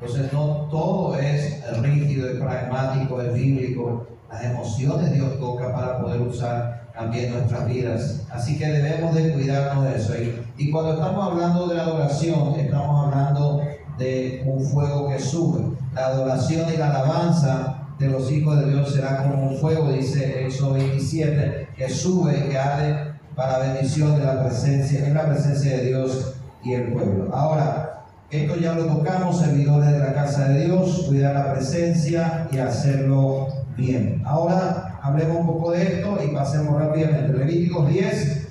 Entonces no todo es rígido, es pragmático, es bíblico. Las emociones Dios toca para poder usar también nuestras vidas. Así que debemos de cuidarnos de eso. Y, cuando estamos hablando de adoración, estamos hablando de un fuego que sube. La adoración y la alabanza de los hijos de Dios será como un fuego, dice Éxodo 27, que sube que arde para bendición de la presencia, en la presencia de Dios y el pueblo. Ahora, esto ya lo tocamos, servidores de la casa de Dios, cuidar la presencia y hacerlo bien. Ahora hablemos un poco de esto y pasemos rápidamente. Levíticos 10,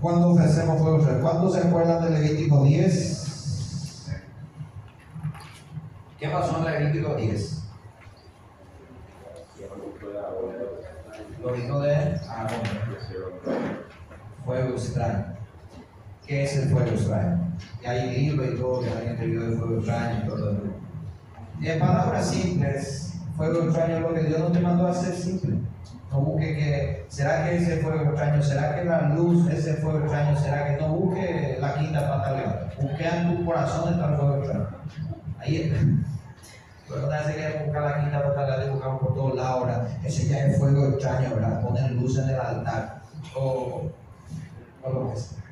¿cuándo ofrecemos fuego? ¿Cuántos se acuerdan de Levíticos 10? ¿Qué pasó en Levíticos 10? Lo dijo de Aarón fuego extraño. ¿Qué es el fuego extraño? Y hay libros y todo que hay escrito de fuego extraño y todo. En palabras simples, fuego extraño es lo que Dios no te mandó a hacer simple. No busque que, ¿será que ese fuego extraño? ¿Será que la luz, ese fuego extraño? ¿Será que no busque la quinta pata Busque en tu corazón está el fuego extraño. Ahí está. Pero no se quiere buscar la quinta pata y buscamos por todos Ese ya es fuego extraño, ¿verdad? Poner luz en el altar. O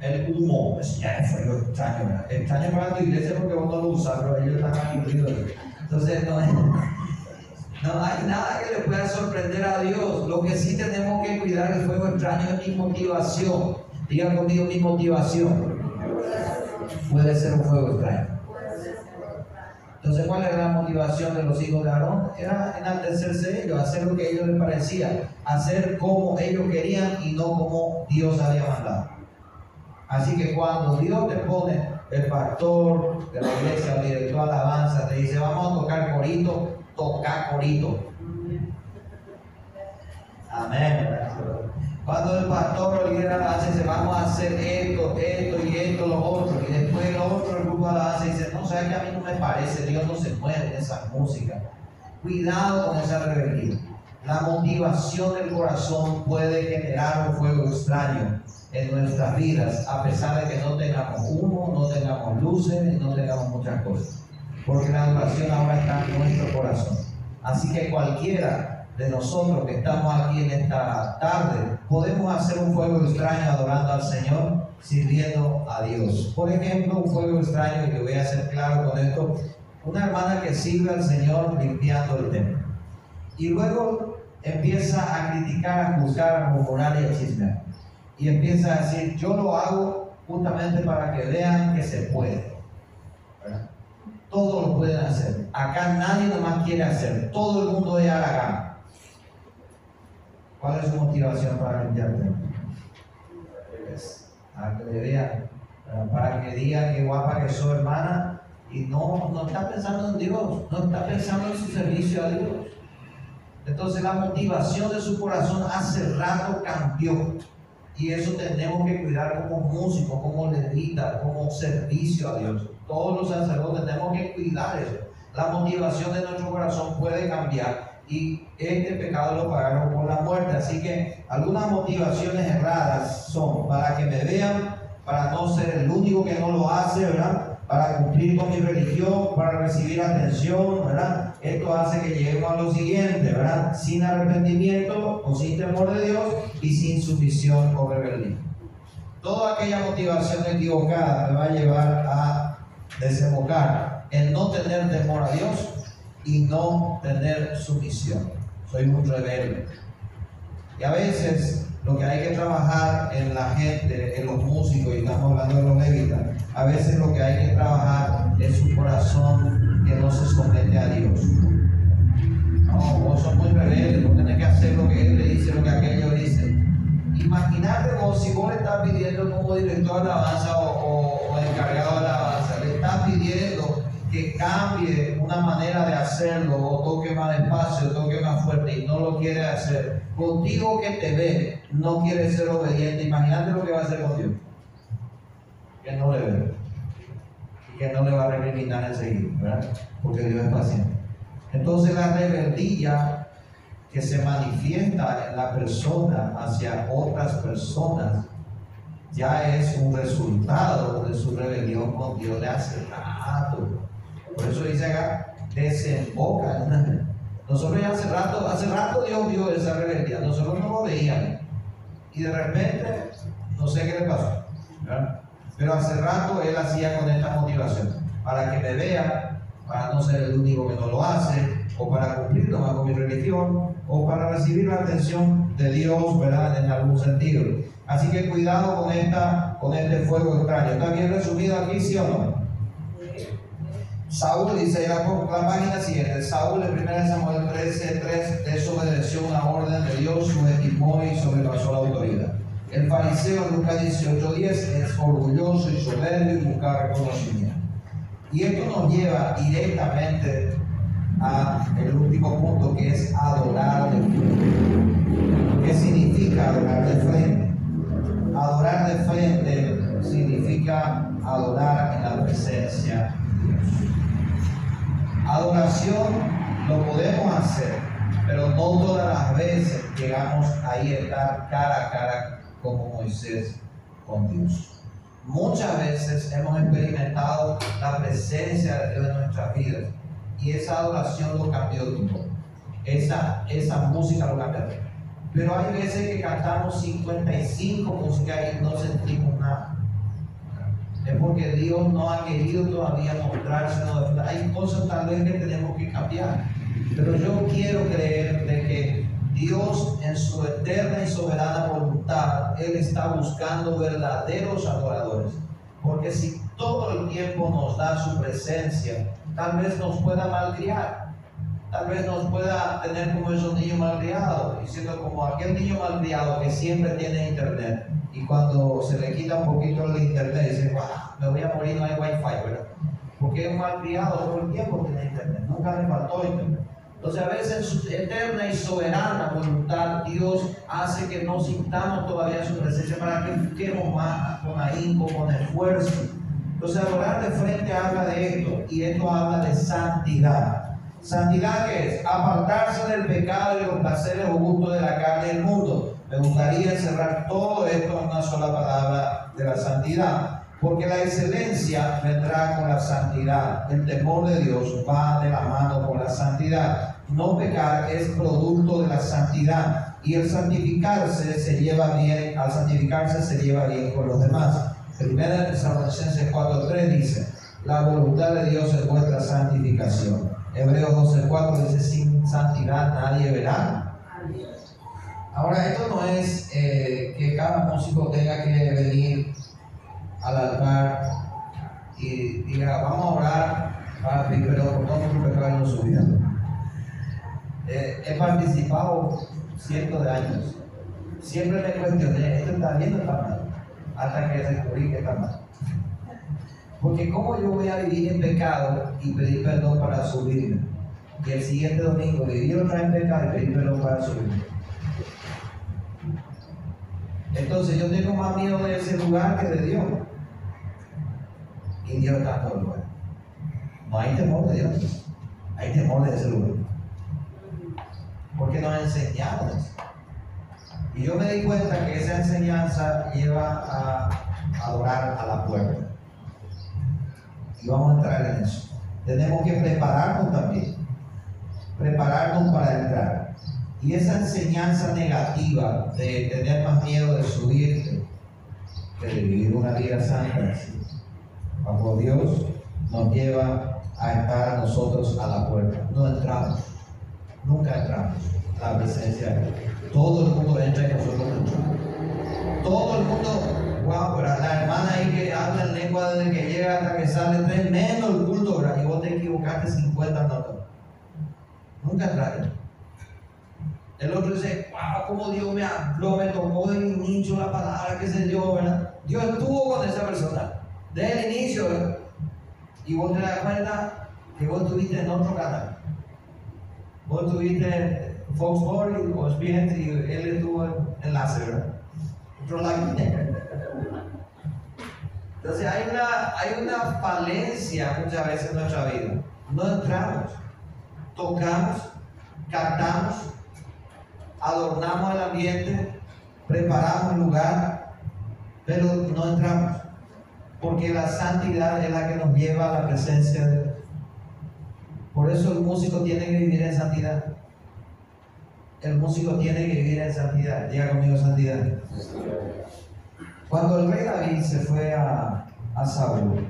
el humo, es ya es fuego extraño, ¿verdad? Extraño para tu iglesia porque vos no lo usas, pero ellos están aburridos. Entonces, no, no hay nada que le pueda sorprender a Dios. Lo que sí tenemos que cuidar el fuego extraño es mi motivación. Digan conmigo mi motivación. Puede ser un fuego extraño. Entonces, ¿cuál era la motivación de los hijos de Aarón? Era enaltecerse ellos, hacer lo que ellos les parecía, hacer como ellos querían y no como Dios había mandado. Así que cuando Dios te pone el pastor de la iglesia, el director de alabanza, te dice, vamos a tocar corito, toca corito. Amén. Cuando el pastor o líder de alabanza dice, vamos a hacer esto, esto y esto, lo otro, y después el otro, el grupo de alabanza dice, no, sabes que a mí no me parece, Dios no se mueve en esa música. Cuidado con esa rebeldía. La motivación del corazón puede generar un fuego extraño en nuestras vidas, a pesar de que no tengamos humo, no tengamos luces, no tengamos muchas cosas. Porque la adoración ahora está en nuestro corazón. Así que cualquiera de nosotros que estamos aquí en esta tarde, podemos hacer un fuego extraño adorando al Señor, sirviendo a Dios. Por ejemplo, un fuego extraño, y que voy a hacer claro con esto, una hermana que sirve al Señor limpiando el templo. Y luego empieza a criticar, a juzgar, a murmurar y a chismear. Y empieza a decir, yo lo hago justamente para que vean que se puede. Todos lo pueden hacer. Acá nadie más quiere hacer. Todo el mundo es gana. ¿Cuál es su motivación para limpiarte? Para que le vean, para que diga que guapa que soy hermana y no, no está pensando en Dios, no está pensando en su servicio a Dios. Entonces la motivación de su corazón hace rato cambió. Y eso tenemos que cuidar como músico, como levita, como servicio a Dios. Todos los sacerdotes tenemos que cuidar eso. La motivación de nuestro corazón puede cambiar y este pecado lo pagaron por la muerte. Así que algunas motivaciones erradas son para que me vean, para no ser el único que no lo hace, ¿verdad? Para cumplir con mi religión, para recibir atención, ¿verdad? Esto hace que lleguemos a lo siguiente, ¿verdad? Sin arrepentimiento o sin temor de Dios y sin sumisión o rebeldía. Toda aquella motivación equivocada me va a llevar a desembocar en no tener temor a Dios y no tener sumisión. Soy un rebelde. Y a veces lo que hay que trabajar en la gente, en los músicos, y estamos hablando de los levitas, a veces lo que hay que trabajar es su corazón que no se somete a Dios. No, vos sos muy rebelde, vos tenés que hacer lo que él le dice, lo que aquello dice. Imagínate vos si vos le estás pidiendo como director de alabanza o, o encargado de alabanza, le estás pidiendo que cambie una manera de hacerlo, o toque más despacio, o toque más fuerte, y no lo quiere hacer. Contigo que te ve, no quiere ser obediente. Imagínate lo que va a hacer contigo. Que no le ve. Y que no le va a recriminar enseguida, ¿verdad? Porque Dios es paciente. Entonces la rebeldía que se manifiesta en la persona hacia otras personas ya es un resultado de su rebelión con Dios de hace rato. Por eso dice acá, desemboca. Nosotros ya hace rato, hace rato Dios vio esa rebeldía, nosotros no lo veíamos. Y de repente, no sé qué le pasó. Pero hace rato Él hacía con esta motivación, para que me vea, para no ser el único que no lo hace, o para cumplir nomás con mi religión, o para recibir la atención de Dios, ¿verdad? En algún sentido. Así que cuidado con, esta, con este fuego extraño. ¿Está bien resumido aquí, sí o no? Saúl dice la, la página siguiente, Saúl en 1 Samuel 13, 3 desobedeció una orden de Dios, subestimó y sobrepasó la autoridad. El fariseo Lucas 18, 10 es orgulloso y soberbio y busca reconocimiento. Y esto nos lleva directamente a el último punto que es adorar de frente. ¿Qué significa adorar de frente? Adorar de frente significa adorar en la presencia Adoración lo podemos hacer, pero no todas las veces llegamos ahí a estar cara a cara como Moisés con Dios. Muchas veces hemos experimentado la presencia de Dios en nuestras vidas y esa adoración lo cambió todo. Esa, esa música lo cambió todo. Pero hay veces que cantamos 55 músicas y no sentimos nada es porque Dios no ha querido todavía mostrarse. Hay cosas tal vez que tenemos que cambiar. Pero yo quiero creer de que Dios en su eterna y soberana voluntad, Él está buscando verdaderos adoradores. Porque si todo el tiempo nos da su presencia, tal vez nos pueda malcriar. Tal vez nos pueda tener como esos niños malcriados, diciendo como aquel niño malcriado que siempre tiene internet y cuando se le quita un poquito el internet, dice, me voy a morir, no hay wifi, ¿verdad? Porque es un malcriado todo el tiempo tiene internet, nunca le faltó internet. Entonces a veces su eterna y soberana voluntad Dios hace que no sintamos todavía su presencia para que busquemos más con ahínco, con esfuerzo. Entonces adorar de frente habla de esto y esto habla de santidad. ¿Santidad qué es? Apartarse del pecado y los placeres o gustos de la carne del mundo. Me gustaría cerrar todo esto en una sola palabra de la santidad, porque la excelencia vendrá con la santidad. El temor de Dios va de la mano con la santidad. No pecar es producto de la santidad y el santificarse se lleva bien, al santificarse se lleva bien con los demás. Primera de Tesalonicenses 4.3 dice, la voluntad de Dios es vuestra santificación. Hebreos 12.4 dice, sin santidad nadie verá Ahora, esto no es eh, que cada músico tenga que venir al altar y diga, vamos a orar para pedir perdón por todos los pecados en su vida. Eh, he participado cientos de años. Siempre me cuestioné, esto está bien está mal, hasta que descubrí que está mal. Porque ¿cómo yo voy a vivir en pecado y pedir perdón para subirme? Y el siguiente domingo vivir otra vez en pecado y pedir perdón para subirme. Entonces yo tengo más miedo de ese lugar que de Dios. Y Dios está en todo lugar. No hay temor de Dios. Hay temor de ese lugar. Porque nos enseñamos. Y yo me di cuenta que esa enseñanza lleva a adorar a la puerta. Y vamos a entrar en eso. Tenemos que prepararnos también. Prepararnos para entrar. Y esa enseñanza negativa de tener más miedo de subirte de vivir una vida santa, bajo Dios nos lleva a estar nosotros a la puerta. No entramos, nunca entramos a la presencia de Dios. Todo el mundo entra y nosotros entramos. Todo el mundo, wow, pero la hermana ahí que habla en lengua desde que llega hasta que sale tres menos el culto, ¿verdad? y vos te equivocaste 50 notas. Nunca entraste. El otro dice, wow, como Dios me habló, me tocó el inicio la palabra, qué sé yo, ¿verdad? Dios estuvo con esa persona desde el inicio, ¿verdad? Y vos te das cuenta que vos estuviste en otro canal. Vos estuviste Fox Sports o ESPN y él estuvo en láser, ¿verdad? Otro lado. Entonces hay una, hay una falencia muchas veces en nuestra vida. No entramos, tocamos, cantamos, adornamos el ambiente, preparamos el lugar, pero no entramos. Porque la santidad es la que nos lleva a la presencia de Dios. Por eso el músico tiene que vivir en santidad. El músico tiene que vivir en santidad. Diga conmigo santidad. Cuando el rey David se fue a, a Saúl,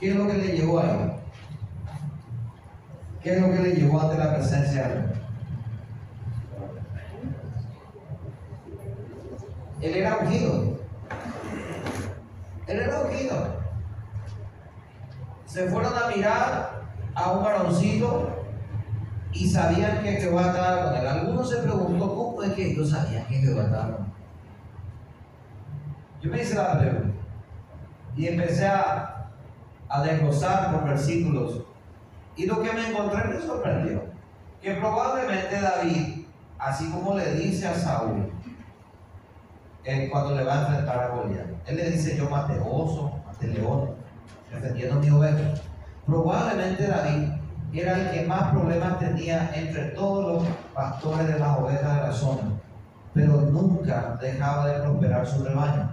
¿qué es lo que le llevó ahí? ¿Qué es lo que le llevó ante la presencia de Dios? Él era ungido. Él era ungido. Se fueron a mirar a un varoncito y sabían que Jehová estaba con él. Algunos se preguntó cómo es que ellos sabían que Jehová estaba con él. Yo me hice la pregunta y empecé a, a desglosar por versículos. Y lo que me encontré me sorprendió. Que probablemente David, así como le dice a Saúl, cuando le va a enfrentar a Goliat, él le dice: Yo maté oso, maté león, defendiendo mi oveja. Probablemente David era el que más problemas tenía entre todos los pastores de las ovejas de la zona, pero nunca dejaba de prosperar su rebaño.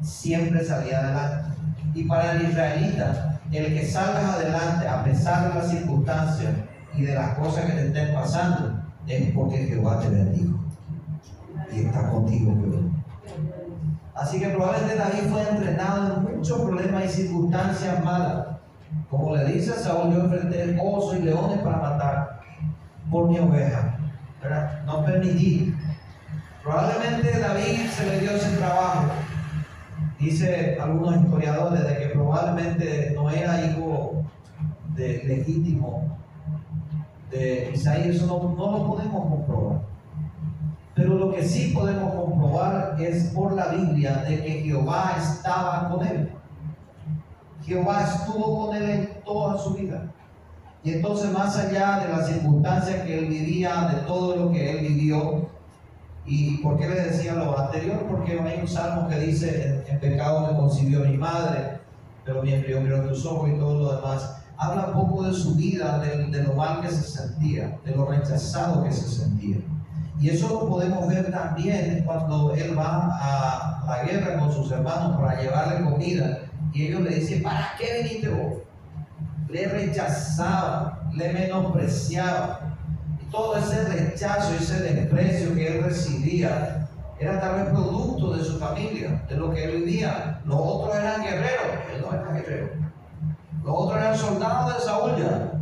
Siempre salía adelante. Y para el israelita, el que salgas adelante a pesar de las circunstancias y de las cosas que te estén pasando, es porque Jehová te bendijo y está contigo. Así que probablemente David fue entrenado en muchos problemas y circunstancias malas. Como le dice Saúl, yo enfrenté osos y leones para matar por mi oveja. ¿verdad? No permití. Probablemente David se le dio ese trabajo. Dice algunos historiadores de que probablemente no era hijo de, legítimo de Isaías. Eso no lo podemos comprobar. Pero lo que sí podemos comprobar es por la Biblia de que Jehová estaba con él. Jehová estuvo con él en toda su vida. Y entonces más allá de las circunstancias que él vivía, de todo lo que él vivió, ¿y por qué le decía lo anterior? Porque hay un salmo que dice, en, pecado me concibió mi madre, pero mi embrión miró tus ojos y todo lo demás. Habla un poco de su vida, de, de lo mal que se sentía, de lo rechazado que se sentía. Y eso lo podemos ver también cuando él va a la guerra con sus hermanos para llevarle comida. Y ellos le dicen, ¿para qué viniste vos? Le rechazaban, le menospreciaban. Y todo ese rechazo, ese desprecio que él recibía, era tal vez producto de su familia, de lo que él vivía. Los otros eran guerreros, él no era guerrero. Los otros eran soldados de Saúl ya.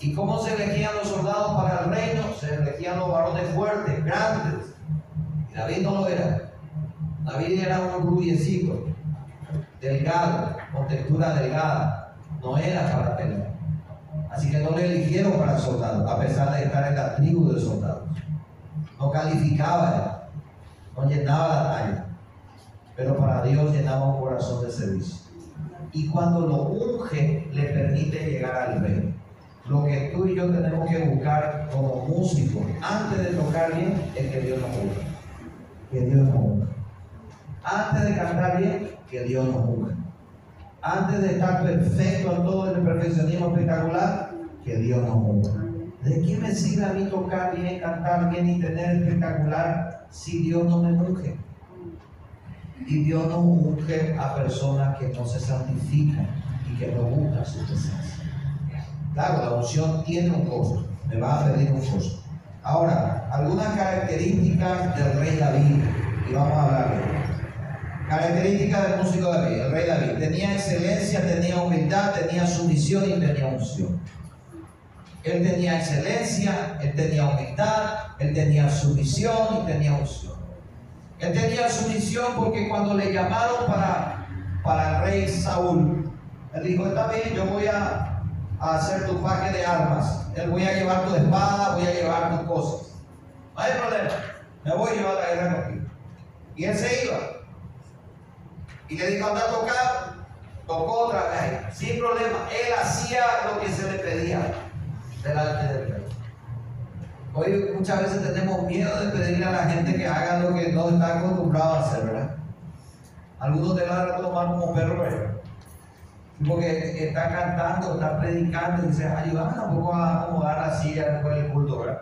¿Y cómo se elegían los soldados para el reino? Se elegían los varones fuertes, grandes. Y David no lo era. David era un grullecito, delgado, con textura delgada. No era para pelear. Así que no le eligieron para soldado, a pesar de estar en la tribu de soldados. No calificaba, no llenaba la talla. Pero para Dios llenaba un corazón de servicio. Y cuando lo unge, le permite llegar al rey. Lo que tú y yo tenemos que buscar como músicos antes de tocar bien es que Dios nos unja. Que Dios nos unja. Antes de cantar bien, que Dios nos unja. Antes de estar perfecto en todo el perfeccionismo espectacular, que Dios nos unja. ¿De qué me sirve a mí tocar bien, cantar bien y tener espectacular si Dios no me unge? Y Dios no unge a personas que no se santifican y que no buscan su presencia. La unción tiene un costo, me va a pedir un costo. Ahora, algunas características del rey David, y vamos a hablar de. Características del músico David, el rey David. Tenía excelencia, tenía humildad, tenía sumisión y tenía unción. Él tenía excelencia, él tenía humildad, él tenía sumisión y tenía unción. Él tenía sumisión porque cuando le llamaron para, para el rey Saúl, él dijo, está bien, yo voy a a hacer tu paque de armas. Él voy a llevar tu espada, voy a llevar tus cosas. No hay problema. Me voy a llevar la guerra contigo. Y él se iba. Y le dijo, anda a tocar. Tocó otra vez. Sin problema. Él hacía lo que se le pedía delante del rey. Hoy muchas veces tenemos miedo de pedirle a la gente que haga lo que no está acostumbrado a hacer, ¿verdad? Algunos te van a tomar como perro. Porque está cantando, está predicando y dice, ayúdame un poco a acomodar la silla después del culto, ¿verdad?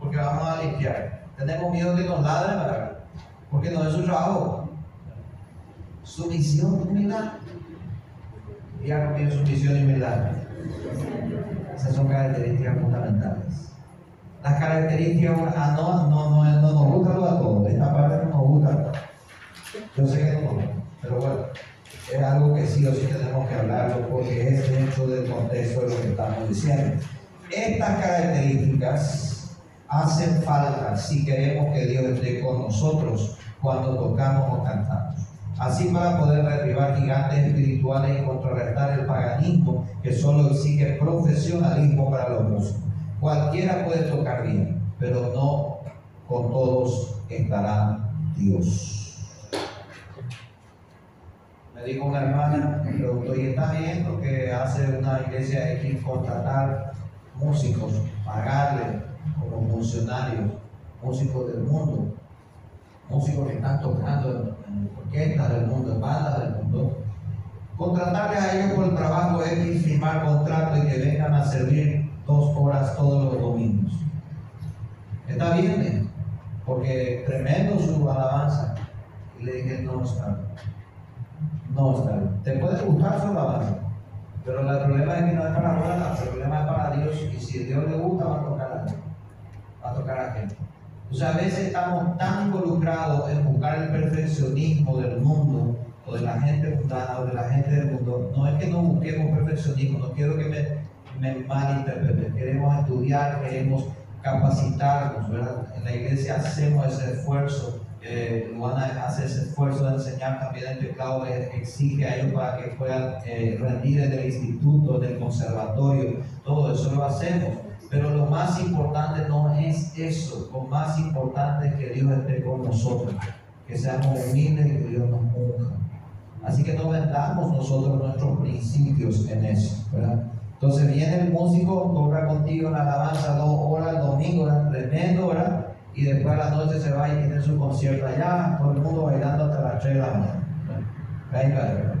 Porque vamos a limpiar. Tenemos miedo que nos ladren, ¿verdad? Porque no es su trabajo. Sumisión, humildad. Y haga bien sumisión y humildad. Esas son características fundamentales. Las características, ah, no, no, no, no nos gusta lo a todos. Esta parte no nos gusta. Yo sé que no pero bueno es algo que sí o sí tenemos que hablarlo porque es dentro del contexto de lo que estamos diciendo. Estas características hacen falta si queremos que Dios esté con nosotros cuando tocamos o cantamos. Así para poder derribar gigantes espirituales y contrarrestar el paganismo que solo exige profesionalismo para los músicos. Cualquiera puede tocar bien, pero no con todos estará Dios me dijo una hermana, me preguntó, ¿y está bien lo que hace una iglesia X contratar músicos, pagarle como funcionarios, músicos del mundo, músicos que están tocando en, orquestas del mundo, en bandas del mundo? Contratarles a ellos por el trabajo X, firmar contrato y que vengan a servir dos horas todos los domingos. Está bien, porque tremendo su alabanza. Y le dije, no, está no está. Te puede gustar alabanza, pero el problema es que no es para buena, el problema es para Dios. Y si Dios le gusta, va a tocar a gente. Va a tocar a gente. O sea, a veces estamos tan involucrados en buscar el perfeccionismo del mundo, o de la gente mundana, o de la gente del mundo. No es que no busquemos perfeccionismo, no quiero que me, me malinterpreten. Queremos estudiar, queremos capacitarnos, ¿verdad? En la iglesia hacemos ese esfuerzo eh, Luana hace ese esfuerzo de enseñar también el teclado, exige a ellos para que puedan eh, rendir en el instituto, del conservatorio, todo eso lo hacemos. Pero lo más importante no es eso, lo más importante es que Dios esté con nosotros, que seamos humildes y que Dios nos unja. Así que no vendamos nosotros nuestros principios en eso. Entonces viene el músico, toca contigo en la alabanza dos horas el domingo, tremendo, ¿verdad? Y después a la noche se va y tiene su concierto allá, todo el mundo bailando hasta las 3 de la mañana.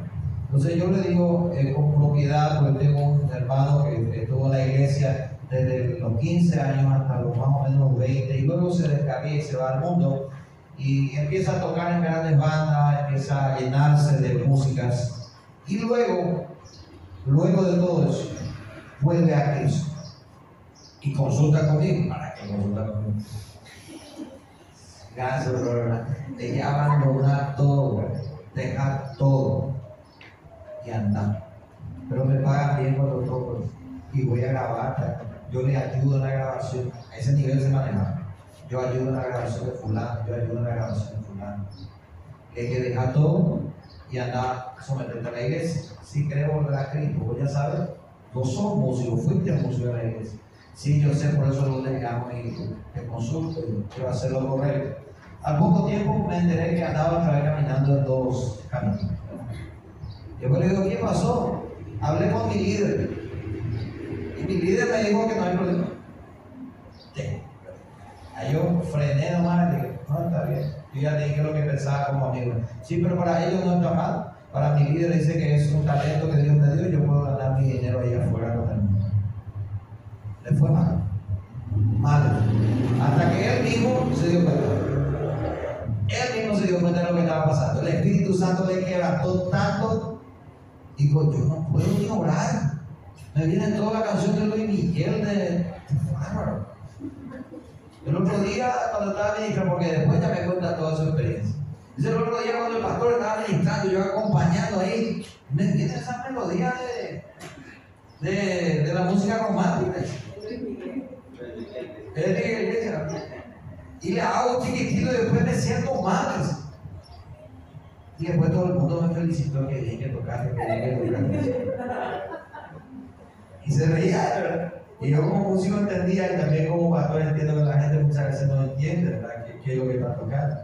Entonces yo le digo eh, con propiedad, porque tengo un hermano que estuvo en la iglesia desde los 15 años hasta los más o menos 20 y luego se descarga y se va al mundo y empieza a tocar en grandes bandas, empieza a llenarse de músicas y luego, luego de todo eso, vuelve a Cristo y consulta conmigo. ¿Para qué consulta conmigo? Gracias. Te que abandonar todo, dejar todo y andar. Pero me pagan bien cuando toco. y voy a grabar, yo le ayudo en la grabación, a ese nivel se maneja. Yo ayudo en la grabación de fulano, yo ayudo en la grabación de fulano. hay que dejar todo y andar someterte a la iglesia. Si queremos volver a Cristo, vos ya sabes, vos sos músico, fuiste músico de la iglesia. Sí, yo sé, por eso lo dejamos y te consulto y quiero hacer lo correcto. Al poco tiempo me enteré que andaba otra vez caminando en dos caminos. Yo le digo, ¿qué pasó? Hablé con mi líder. Y mi líder me dijo que no hay problema. Ahí yo frené nomás y dije, no, está bien. Yo ya dije lo que pensaba como amigo. Sí, pero para ellos no está mal. Para mi líder dice que es un talento que Dios me dio y yo puedo ganar mi dinero ahí afuera con mundo. Fue mal. Mal. Hasta que él mismo se dio cuenta. Él mismo se dio cuenta de lo que estaba pasando. El Espíritu Santo le quebrantó tanto. Dijo, yo no puedo ni orar. Me viene toda la canción de Luis Miguel de El otro día, cuando estaba ministrando, porque después ya me cuenta toda su experiencia. Dice el otro día, cuando el pastor estaba ministrando, yo acompañando ahí, me viene esa melodía de, de, de la música romántica. Y le hago chiquitito y después me siento mal. Y después todo el mundo me felicitó que bien que tocaste, que bien que tocaste. Y se reía, Y yo como músico entendía y también como pastor entiendo que la gente muchas veces no entiende, ¿verdad? ¿Qué, es lo que está tocando?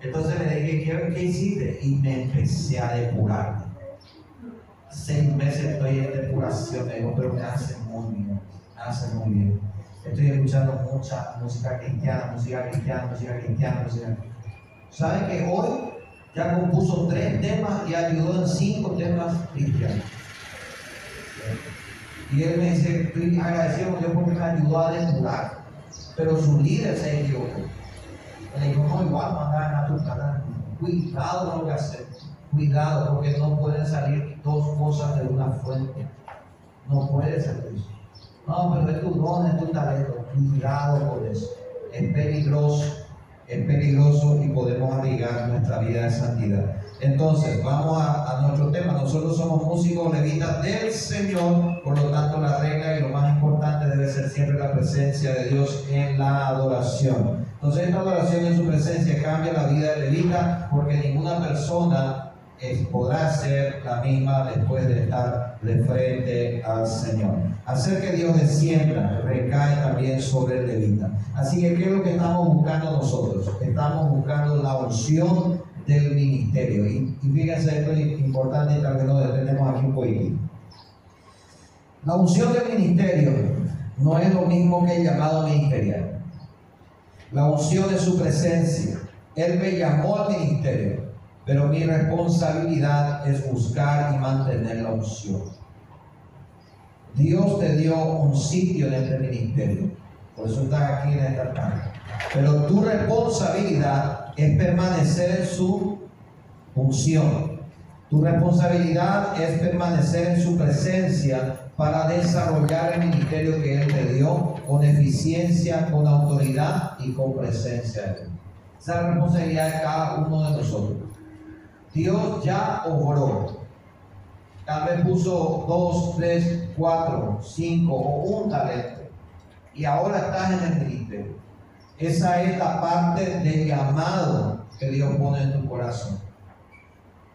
Entonces le dije, ¿qué, ¿qué hiciste? Y me empecé a depurar. Seis meses estoy en depuración, me dijo, pero me hace muy bien, me hace muy bien. Estoy escuchando mucha música cristiana, música cristiana, música cristiana, música ¿Sabe que hoy ya compuso tres temas y ayudó en cinco temas cristianos? Y él me dice, estoy agradecido a Dios porque me ayudó a depurar. Pero su líder se equivocó. Le dijo, no, igual mandar a tu canal. Cuidado con lo que hacer. Cuidado, porque no pueden salir dos cosas de una fuente. No puede ser eso. No, pero es tu don, es tu talento. Cuidado con eso. Es peligroso. Es peligroso y podemos arriesgar nuestra vida de santidad. Entonces, vamos a, nuestro tema. Nosotros somos músicos levitas del Señor, por lo tanto la regla y lo más importante debe ser siempre la presencia de Dios en la adoración. Entonces, esta adoración en su presencia cambia la vida de levita porque ninguna persona podrá ser la misma después de estar de frente al Señor. Hacer que Dios descienda recae también sobre el levita. Así que, ¿qué es lo que estamos buscando nosotros? Estamos buscando la unción del ministerio. Y, fíjense, esto es importante y tal vez nos detenemos aquí un poquito. La unción del ministerio no es lo mismo que el llamado ministerial. La unción es su presencia. Él me llamó al ministerio, pero mi responsabilidad es buscar y mantener la unción. Dios te dio un sitio en este ministerio, por eso estás aquí en esta tarde. Pero tu responsabilidad es permanecer en su función. Tu responsabilidad es permanecer en su presencia para desarrollar el ministerio que Él te dio con eficiencia, con autoridad y con presencia. Esa es la responsabilidad de cada uno de nosotros. Dios ya obró. Tal vez puso dos, tres, cuatro, cinco o un talento. Y ahora estás en el ministerio. Esa es la parte del llamado que Dios pone en tu corazón.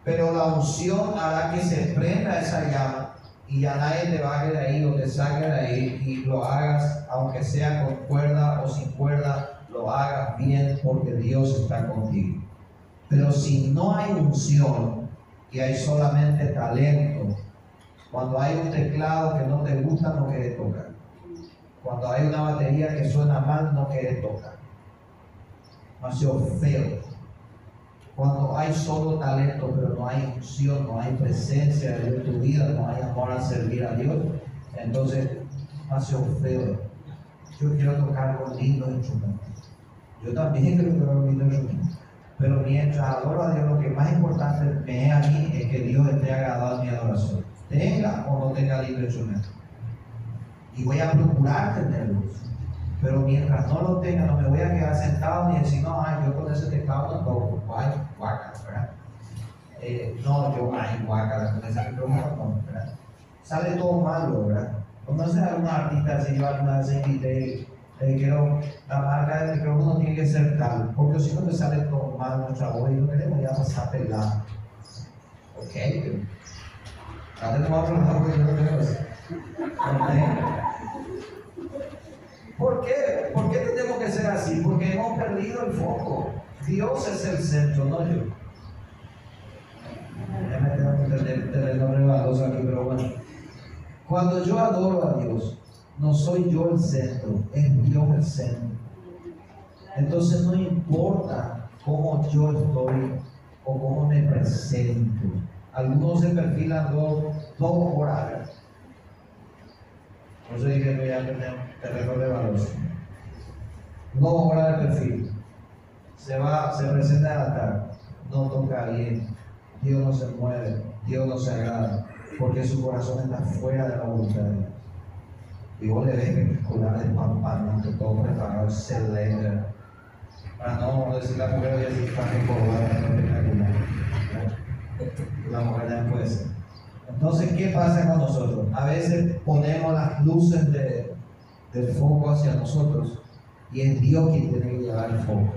Pero la unción hará que se prenda esa llama y ya nadie te baje de ahí o te saque de ahí y lo hagas, aunque sea con cuerda o sin cuerda, lo hagas bien porque Dios está contigo. Pero si no hay unción y hay solamente talento, cuando hay un teclado que no te gusta, no quieres tocar. Cuando hay una batería que suena mal, no quieres tocar demasiado feo. Cuando hay solo talento, pero no hay unción, no hay presencia de Dios en tu vida, no hay amor a servir a Dios, entonces demasiado feo. Yo quiero tocar con lindos instrumentos. Yo también quiero tocar con lindos instrumentos. Pero mientras adoro a Dios, lo que más importante me es a mí es que Dios esté agradado en mi adoración. Tenga o no tenga lindo instrumento. Y voy a procurar tenerlos. Pero mientras no lo tenga, no me voy a quedar sentado y decir, no, ay, yo con ese teclado toco, ay, guácala, ¿verdad? Eh, no, yo, ay, guácala, con ese micrófono no, ¿verdad? Sale todo malo, ¿verdad? Conoces a alguna artista, si yo alguna vez invité, dijeron, la marca del micrófono tiene que ser tal, porque si no me sale todo mal nuestra voz y no queremos ya pasar pelado. Ok, antes no otro lado que yo no tengo. ¿Por qué? ¿Por qué tenemos que ser así? Porque hemos perdido el foco. Dios es el centro, no yo. Ya me tengo que entender terreno rebaloso aquí, pero bueno. Cuando yo adoro a Dios, no soy yo el centro, es Dios el centro. Entonces no importa cómo yo estoy o cómo me presento. Algunos se perfilan dos, dos horas. Por eso dije que ya tenemos terreno rebaloso. Dos horas de perfil. Se va, se presenta en la tarde. No toca bien. Dios no se mueve. Dios no se agrada porque su corazón está fuera de la voluntad de Dios. Vos le ves espectacular de pan, que todo preparado, excelente. Para no decir la mujer hoy así está recordada, espectacular. La mujer también puede ser. Entonces, ¿qué pasa con nosotros? A veces ponemos las luces de, del foco hacia nosotros y es Dios quien tiene que llevar el foco.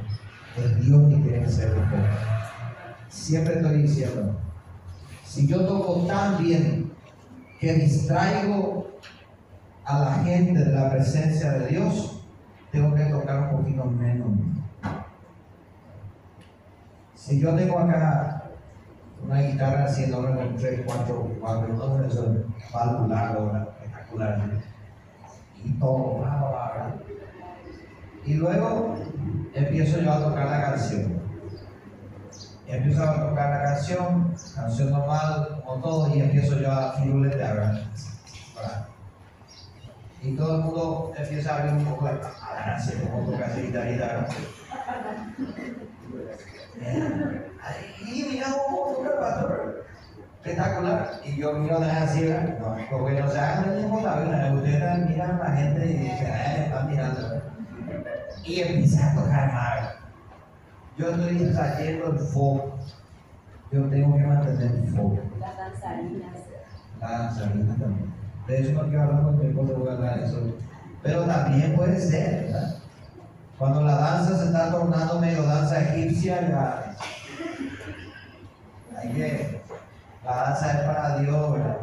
Es Dios quien tiene que ser el foco. Siempre estoy diciendo, si yo toco tan bien que distraigo a la gente de la presencia de Dios, tengo que tocar un poquito menos. Si yo tengo acá una guitarra así enorme 3, 4, 4, no eso valvular ahora, espectacular. Y todo. Y luego empiezo yo a tocar la canción empiezo a tocar la canción, canción normal, como todo, y empiezo yo a firuletear. Y todo el mundo empieza a abrir un poco la, canción, como toca así. Y mira cómo toca el pastor. Espectacular. Y yo miro de así, no, porque no se hagan el mismo labio, ustedes miran a la gente y dicen, eh, están mirando. Y empieza a tocar mal. Yo estoy trayendo el foco. Yo tengo que mantener el foco. Las danzarinas. Las danzarinas también. De hecho, no quiero hablar mi esposo, voy a hablar eso. Pero también puede ser, ¿verdad? Cuando la danza se está tornando medio danza egipcia, ya. Hay que. La danza es para Dios, ¿verdad?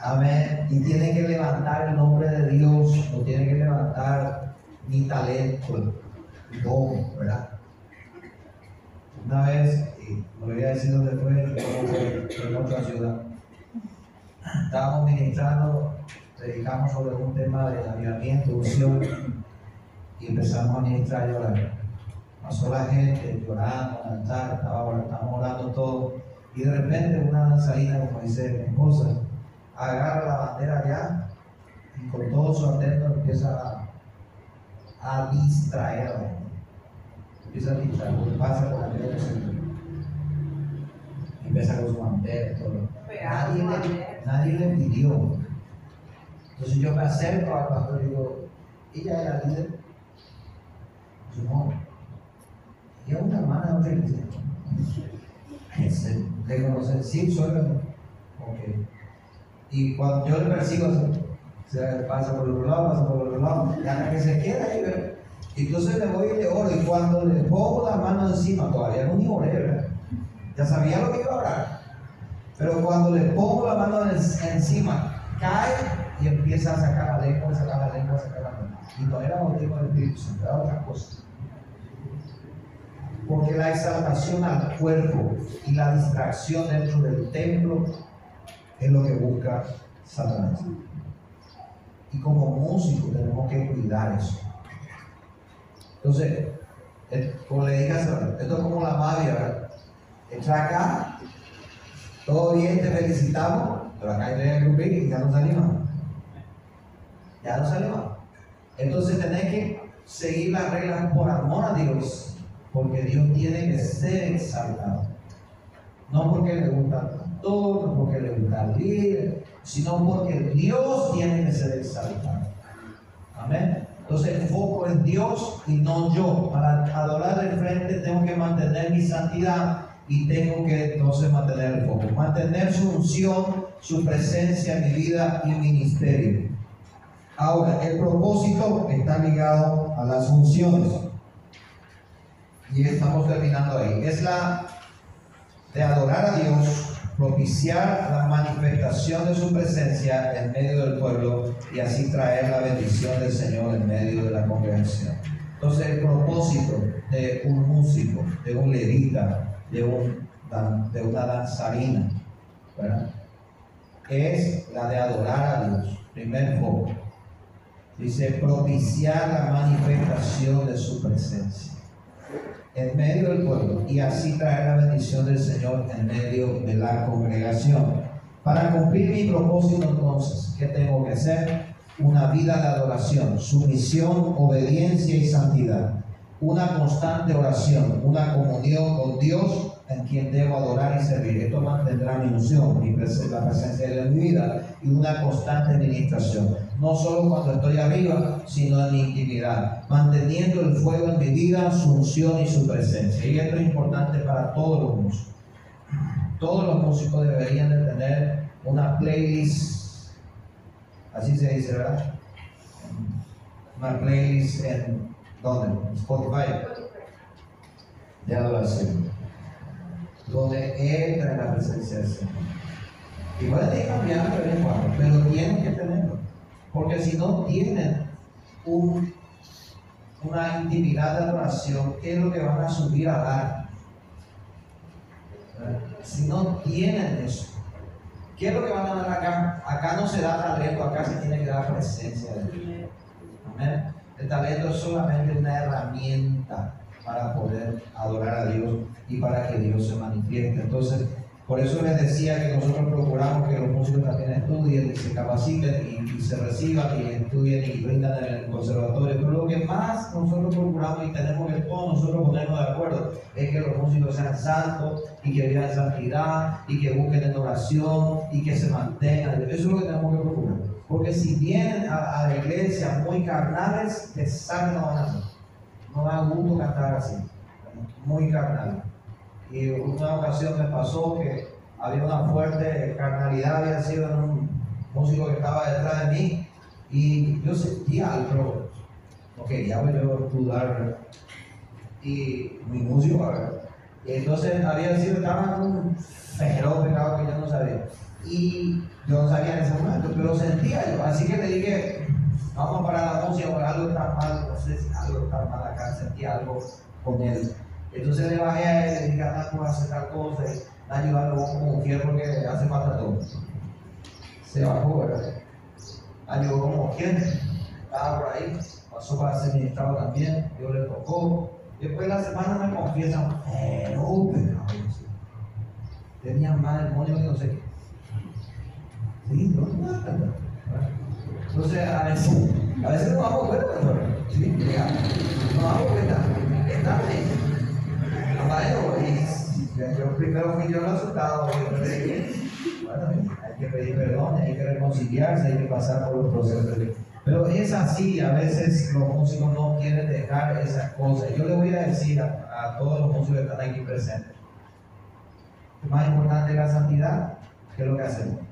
Amén. Y tiene que levantar el nombre de Dios, no tiene que levantar mi talento, mi don, ¿verdad? Una vez, y lo voy a decir fue, en otra ciudad, estábamos ministrando, predicamos sobre un tema de avivamiento, unción, y empezamos a ministrar y orar. Pasó la gente llorando, cantar, estábamos orando todo, y de repente una danzarina, como dice mi esposa, agarra la bandera allá y con todo su atento empieza a, a distraerla empieza a pintar, pasa por aquel centro. Empieza con su bandera, todo. Nadie le, nadie le pidió. Entonces yo me acerco al pastor y digo, ella era líder. Su no. Y es una hermana de otra. Le conocen, sí, soy Ok. Y cuando yo le persigo, se pasa por el otro lado, pasa por el otro lado, hasta que se queda ahí, ¿verdad? Entonces le voy y le oro. Y cuando le pongo la mano encima, todavía no ni oré, ¿verdad? Ya sabía lo que iba a hablar. Pero cuando le pongo la mano encima, cae y empieza a sacar la lengua, a sacar la lengua, a sacar la lengua. Y no era motivo del Espíritu Santo, era otra cosa. Porque la exaltación al cuerpo y la distracción dentro del templo es lo que busca Satanás. Y como músicos tenemos que cuidar eso. Entonces, como le dije esto es como la mafia, ¿verdad? Entra acá, todo bien, te felicitamos, pero acá hay el grupito y ya no salimos. Ya no salimos. Entonces tenés que seguir las reglas por amor a Dios, porque Dios tiene que ser exaltado. No porque le gusta todo, no porque le gusta el líder, sino porque Dios tiene que ser exaltado. Amén. Entonces el foco es Dios y no yo. Para adorar de frente tengo que mantener mi santidad y tengo que entonces mantener el foco. Mantener su unción su presencia en mi vida y ministerio. Ahora, el propósito está ligado a las funciones. Y estamos terminando ahí. Es la de adorar a Dios, propiciar la manifestación de su presencia en medio del pueblo y así traer la bendición del Señor en medio de la congregación. Entonces el propósito de un músico, de un levita, de, un, de una danzarina, es la de adorar a Dios, primer foco. Dice, propiciar la manifestación de su presencia en medio del pueblo y así traer la bendición del Señor en medio de la congregación. Para cumplir mi propósito entonces, ¿qué tengo que hacer? Una vida de adoración, sumisión, obediencia y santidad. Una constante oración, una comunión con Dios en quien debo adorar y servir. Esto mantendrá mi unción, mi la presencia de Dios en vida y una constante ministración. No solo cuando estoy arriba, sino en mi intimidad, manteniendo el fuego en mi vida, su unción y su presencia. Y esto es importante para todos los músicos. Todos los músicos deberían de tener una playlist, así se dice, ¿verdad? Una playlist en, ¿dónde? Spotify, de adoración donde entra en la presencia del Señor. Y pueden ir cambiando pero tienen que tenerlo. Porque si no tienen un, una intimidad de adoración, ¿qué es lo que van a subir a dar? Si no tienen eso, ¿qué es lo que van a dar acá? Acá no se da talento, acá se tiene que dar presencia de Dios. Amén. El talento es solamente una herramienta para poder adorar a Dios y para que Dios se manifieste. Entonces, por eso les decía que nosotros procuramos que los músicos también estudien y se capaciten y, se reciban y estudien y brindan en el conservatorio. Pero lo que más nosotros procuramos y tenemos que todos nosotros ponernos de acuerdo es que los músicos sean santos y que vivan santidad y que busquen en oración y que se mantengan. Eso es lo que tenemos que procurar. Porque si vienen a, la iglesia muy carnales, les saben no van a hacer no da gusto cantar así, muy carnal. Y una ocasión me pasó que había una fuerte carnalidad, había sido en un músico que estaba detrás de mí y yo sentía algo, no quería yo dudar, y mi músico, y entonces había sido, estaba en un feroz pecado que yo no sabía. Y yo no sabía en ese momento, pero sentía yo. Así que le dije, vamos a parar la música, porque algo está mal, no sé si algo está mal acá, sentí algo con él. Entonces le bajé a él, le dije, anda, tú hacer tal cosa, y ayudarlo como mujer porque hace falta todo. Se bajó, ¿verdad? Ayudó como mujer, estaba por ahí, pasó para ser ministrado también, yo le tocó. Después de la semana me confiesan, pero pecado, tenía más demonio que no sé qué. Sí, no, no, no. Entonces, a veces, a veces no hago cuenta, ¿sí? no hago cuenta, está bien. Bueno, yo primero fui yo el resultado, bueno, hay que pedir perdón, hay que reconciliarse, hay que pasar por los procesos. Pero es así, a veces los músicos no quieren dejar esas cosas. Yo le voy a decir a, todos los músicos que están aquí presentes, más importante es la santidad, que lo que hacemos.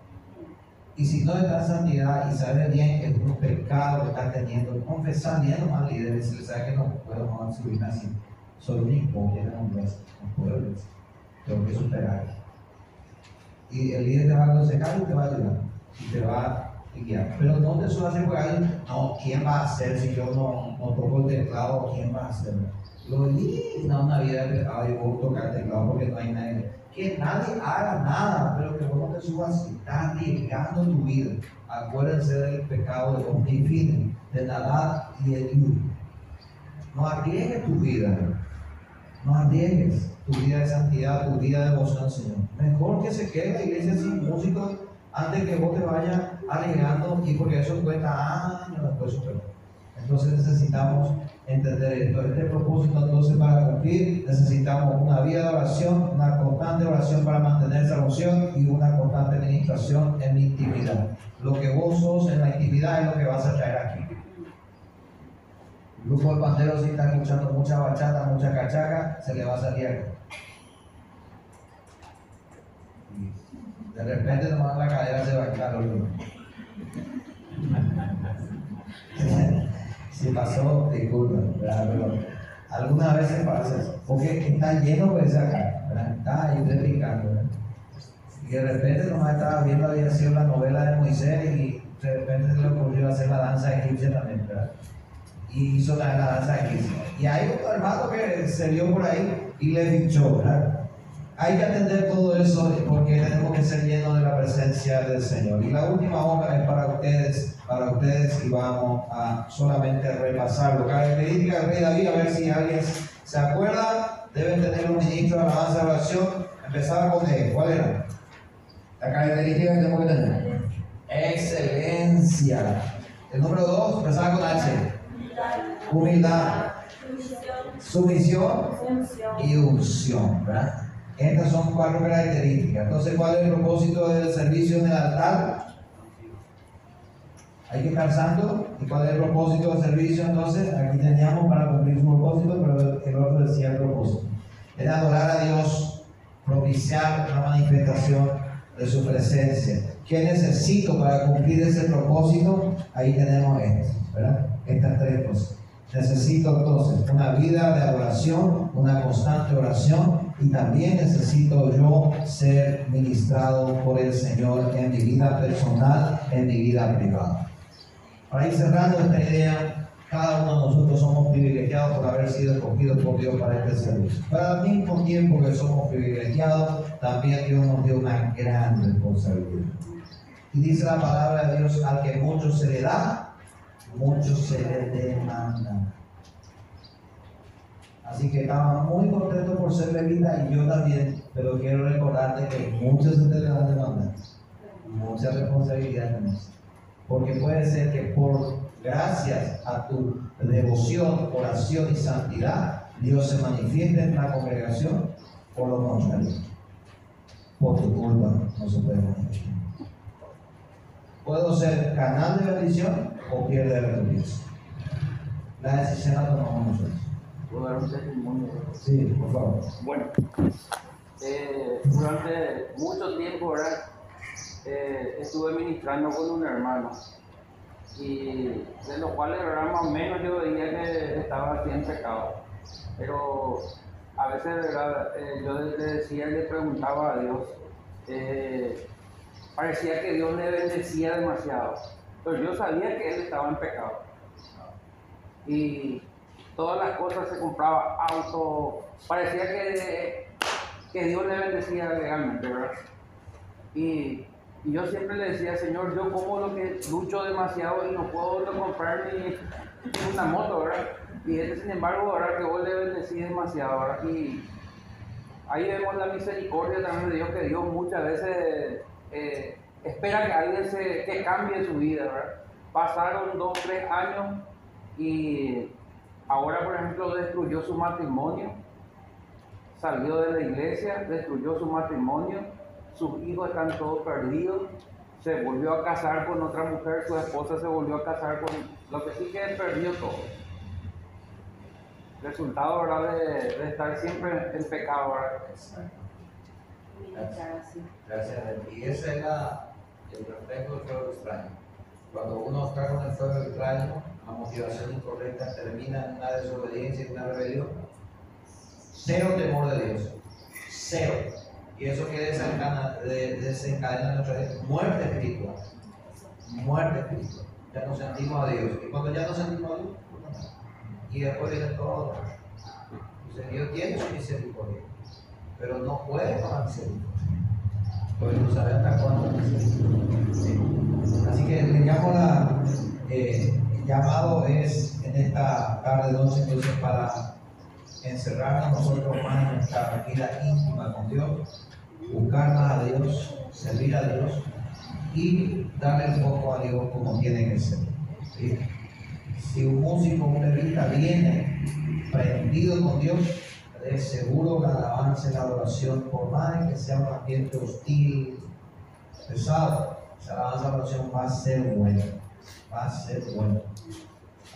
Y si no está en santidad y sabe bien que es un pecado que está teniendo, confesar bien a los líderes y le sabe que no no subir así. Soy un hipócrita, no puedo, tengo que superar. Y el líder te va a aconsejar y te va a ayudar. Y te va a guiar. Pero no te suele hacer porque no, ¿quién va a hacer si yo no, no toco el teclado? ¿Quién va a hacer? Lo no una vida de pecado, yo puedo tocar el teclado porque no hay nadie que nadie haga nada, pero que vos no te subas y estás arriesgando tu vida. Acuérdense del pecado de Omnifine, de Nadad y de Dios. No arriesgues tu vida, no arriesgues tu vida de santidad, tu vida de devoción al Señor. Mejor que se quede la iglesia sin músicos antes que vos te vayas arriesgando y porque eso cuesta años después. Entonces necesitamos entender esto. Este propósito entonces para cumplir necesitamos una vida de oración, para mantener esa oración y una constante administración en mi intimidad. Lo que vos sos en la intimidad es lo que vas a traer aquí. El grupo de panderos si está escuchando mucha bachata, mucha cachaca, se le va a salir De repente nomás la cadera se va a quitar el Si pasó, disculpa. Pero algunas veces pasa eso. Porque está lleno pues acá, ¿verdad? Está ahí replicando, ¿verdad? Y de repente nomás estaba viendo, había sido la novela de Moisés y de repente se le ocurrió hacer la danza egipcia también, ¿verdad? Y hizo la, la danza egipcia. Y hay un hermano que se vio por ahí y le dicho, ¿verdad? Hay que atender todo eso porque tenemos que ser llenos de la presencia del Señor. Y la última obra es para ustedes, para ustedes y vamos a solamente repasarlo. Característica del rey David, a ver si alguien se acuerda, deben tener un ministro de alabanza de oración. Empezaba con E. ¿Cuál era? La característica que tenemos que tener. Excelencia. El número dos, empezaba con H. Humildad. Sumisión y unción, ¿verdad? Estas son cuatro características. Entonces, ¿cuál es el propósito del servicio en el altar? Hay que estar santo. ¿Y cuál es el propósito del servicio? Entonces, aquí teníamos para cumplir su propósito, pero el otro decía el propósito. Es adorar a Dios, propiciar una manifestación de su presencia. ¿Qué necesito para cumplir ese propósito? Ahí tenemos esto. Estas tres cosas. Necesito entonces una vida de adoración, una constante oración y también necesito yo ser ministrado por el Señor en mi vida personal, en mi vida privada. Para ir cerrando esta idea, cada uno de nosotros somos privilegiados por haber sido escogidos por Dios para este servicio. Pero al mismo tiempo que somos privilegiados, también Dios nos dio una gran responsabilidad. Y dice la palabra de Dios, al que mucho se le da, mucho se le demanda. Así que estaba muy contento por ser levita y yo también, pero quiero recordarte que va a demandar, mucha responsabilidad tenés. Porque puede ser que por gracias a tu devoción, oración y santidad, Dios se manifieste en la congregación, por lo contrario, por tu culpa no se puede manifestar. Puedo ser canal de bendición o pierde la bendición. La decisión la tomamos nosotros. ¿Puedo dar un testimonio? Sí, por favor. Bueno, eh, durante mucho tiempo, ¿verdad? Eh, estuve ministrando con un hermano y de los cuales, ¿verdad? Más o menos yo veía que estaba así en pecado. Pero a veces, ¿verdad? Eh, yo le decía y le preguntaba a Dios, eh, parecía que Dios le bendecía demasiado, pero yo sabía que él estaba en pecado. Y todas las cosas se compraba, auto, parecía que, que Dios le bendecía legalmente, ¿verdad? Y, y yo siempre le decía, Señor, yo como lo que lucho demasiado y no puedo comprar ni una moto, ¿verdad? Y este, sin embargo, ahora que vos le bendecí demasiado, ¿verdad? Y ahí vemos la misericordia también de Dios, que Dios muchas veces eh, espera que alguien se, que cambie su vida, ¿verdad? Pasaron dos, tres años y ahora, por ejemplo, destruyó su matrimonio, salió de la iglesia, destruyó su matrimonio, sus hijos están todos perdidos, se volvió a casar con otra mujer, su esposa se volvió a casar con... Lo que sí que él perdió todo. Resultado, ¿verdad? De, de estar siempre en pecado, ¿verdad? Gracias. Gracias a ti. Y ese era el reflejo del fuego extraño. Cuando uno está con el fuego extraño, la motivación incorrecta termina en una desobediencia y una rebelión. Cero temor de Dios. Cero. Y eso que desencadena, de- desencadena en nuestra. Muerte espiritual. Muerte espiritual. Ya no sentimos a Dios. Y cuando ya no sentimos a Dios, y después viene todo. Dice, Dios tiene su misericordia pero no puede tomar misericordia. Porque no sabe hasta cuándo. Así que le llamo la, eh, llamado es en esta tarde noche entonces para encerrarnos nosotros más en nuestra vida íntima con Dios, buscar más a Dios, servir a Dios y darle el foco a Dios como tiene que ser. Si un músico, un levita viene prendido con Dios, es seguro la alabanza y la adoración, por más que sea un ambiente hostil, pesado, esa alabanza la adoración va a ser buena, va a ser buena.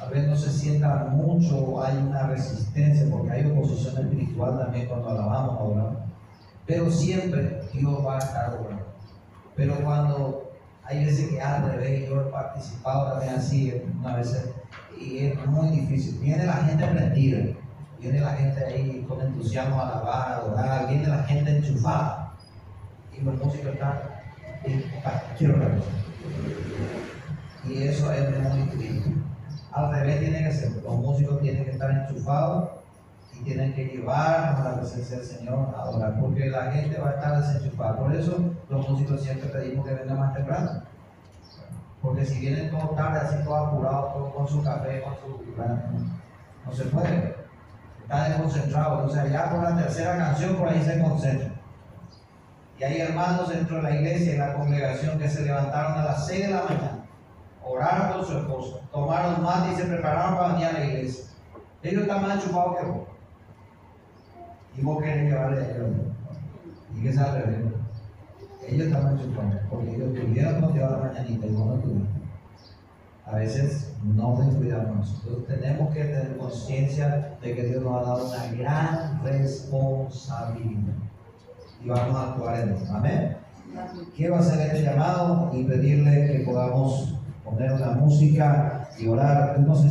A veces no se sienta mucho, hay una resistencia, porque hay oposición espiritual también cuando alabamos, adoramos. Pero siempre Dios va a estar obrando. Pero cuando hay veces que al revés, yo he participado también así, una vez, y es muy difícil. Viene la gente prendida, viene la gente ahí con entusiasmo a alabar, adorar, viene la gente enchufada, y los músicos están, y, ah, quiero otra. Y eso es muy difícil. Al revés tiene que ser, los músicos tienen que estar enchufados y tienen que llevar a la presencia del Señor a adorar, porque la gente va a estar desenchufada. Por eso los músicos siempre pedimos que vengan más temprano. Porque si vienen todo tarde, así todo apurado, todo con su café, con su... No, no se puede. Está desconcentrado. Entonces ya por la tercera canción, por ahí se concentra. Y hay hermanos dentro de la iglesia y la congregación que se levantaron a las 6 de la mañana, oraron con su esposa, tomaron mate y se prepararon para venir a la iglesia. Ellos están más enchufados que vos. Y vos querés llevarle a ellos. Y que se al revés. Ellos están más enchufados, porque ellos tuvieron motivado la mañanita y vos no tuviste. A veces no descuidamos. Entonces tenemos que tener conciencia de que Dios nos ha dado una gran responsabilidad. Y vamos a actuar en eso. Amén. Quiero hacer este llamado y pedirle que podamos poner una música y orar. No sé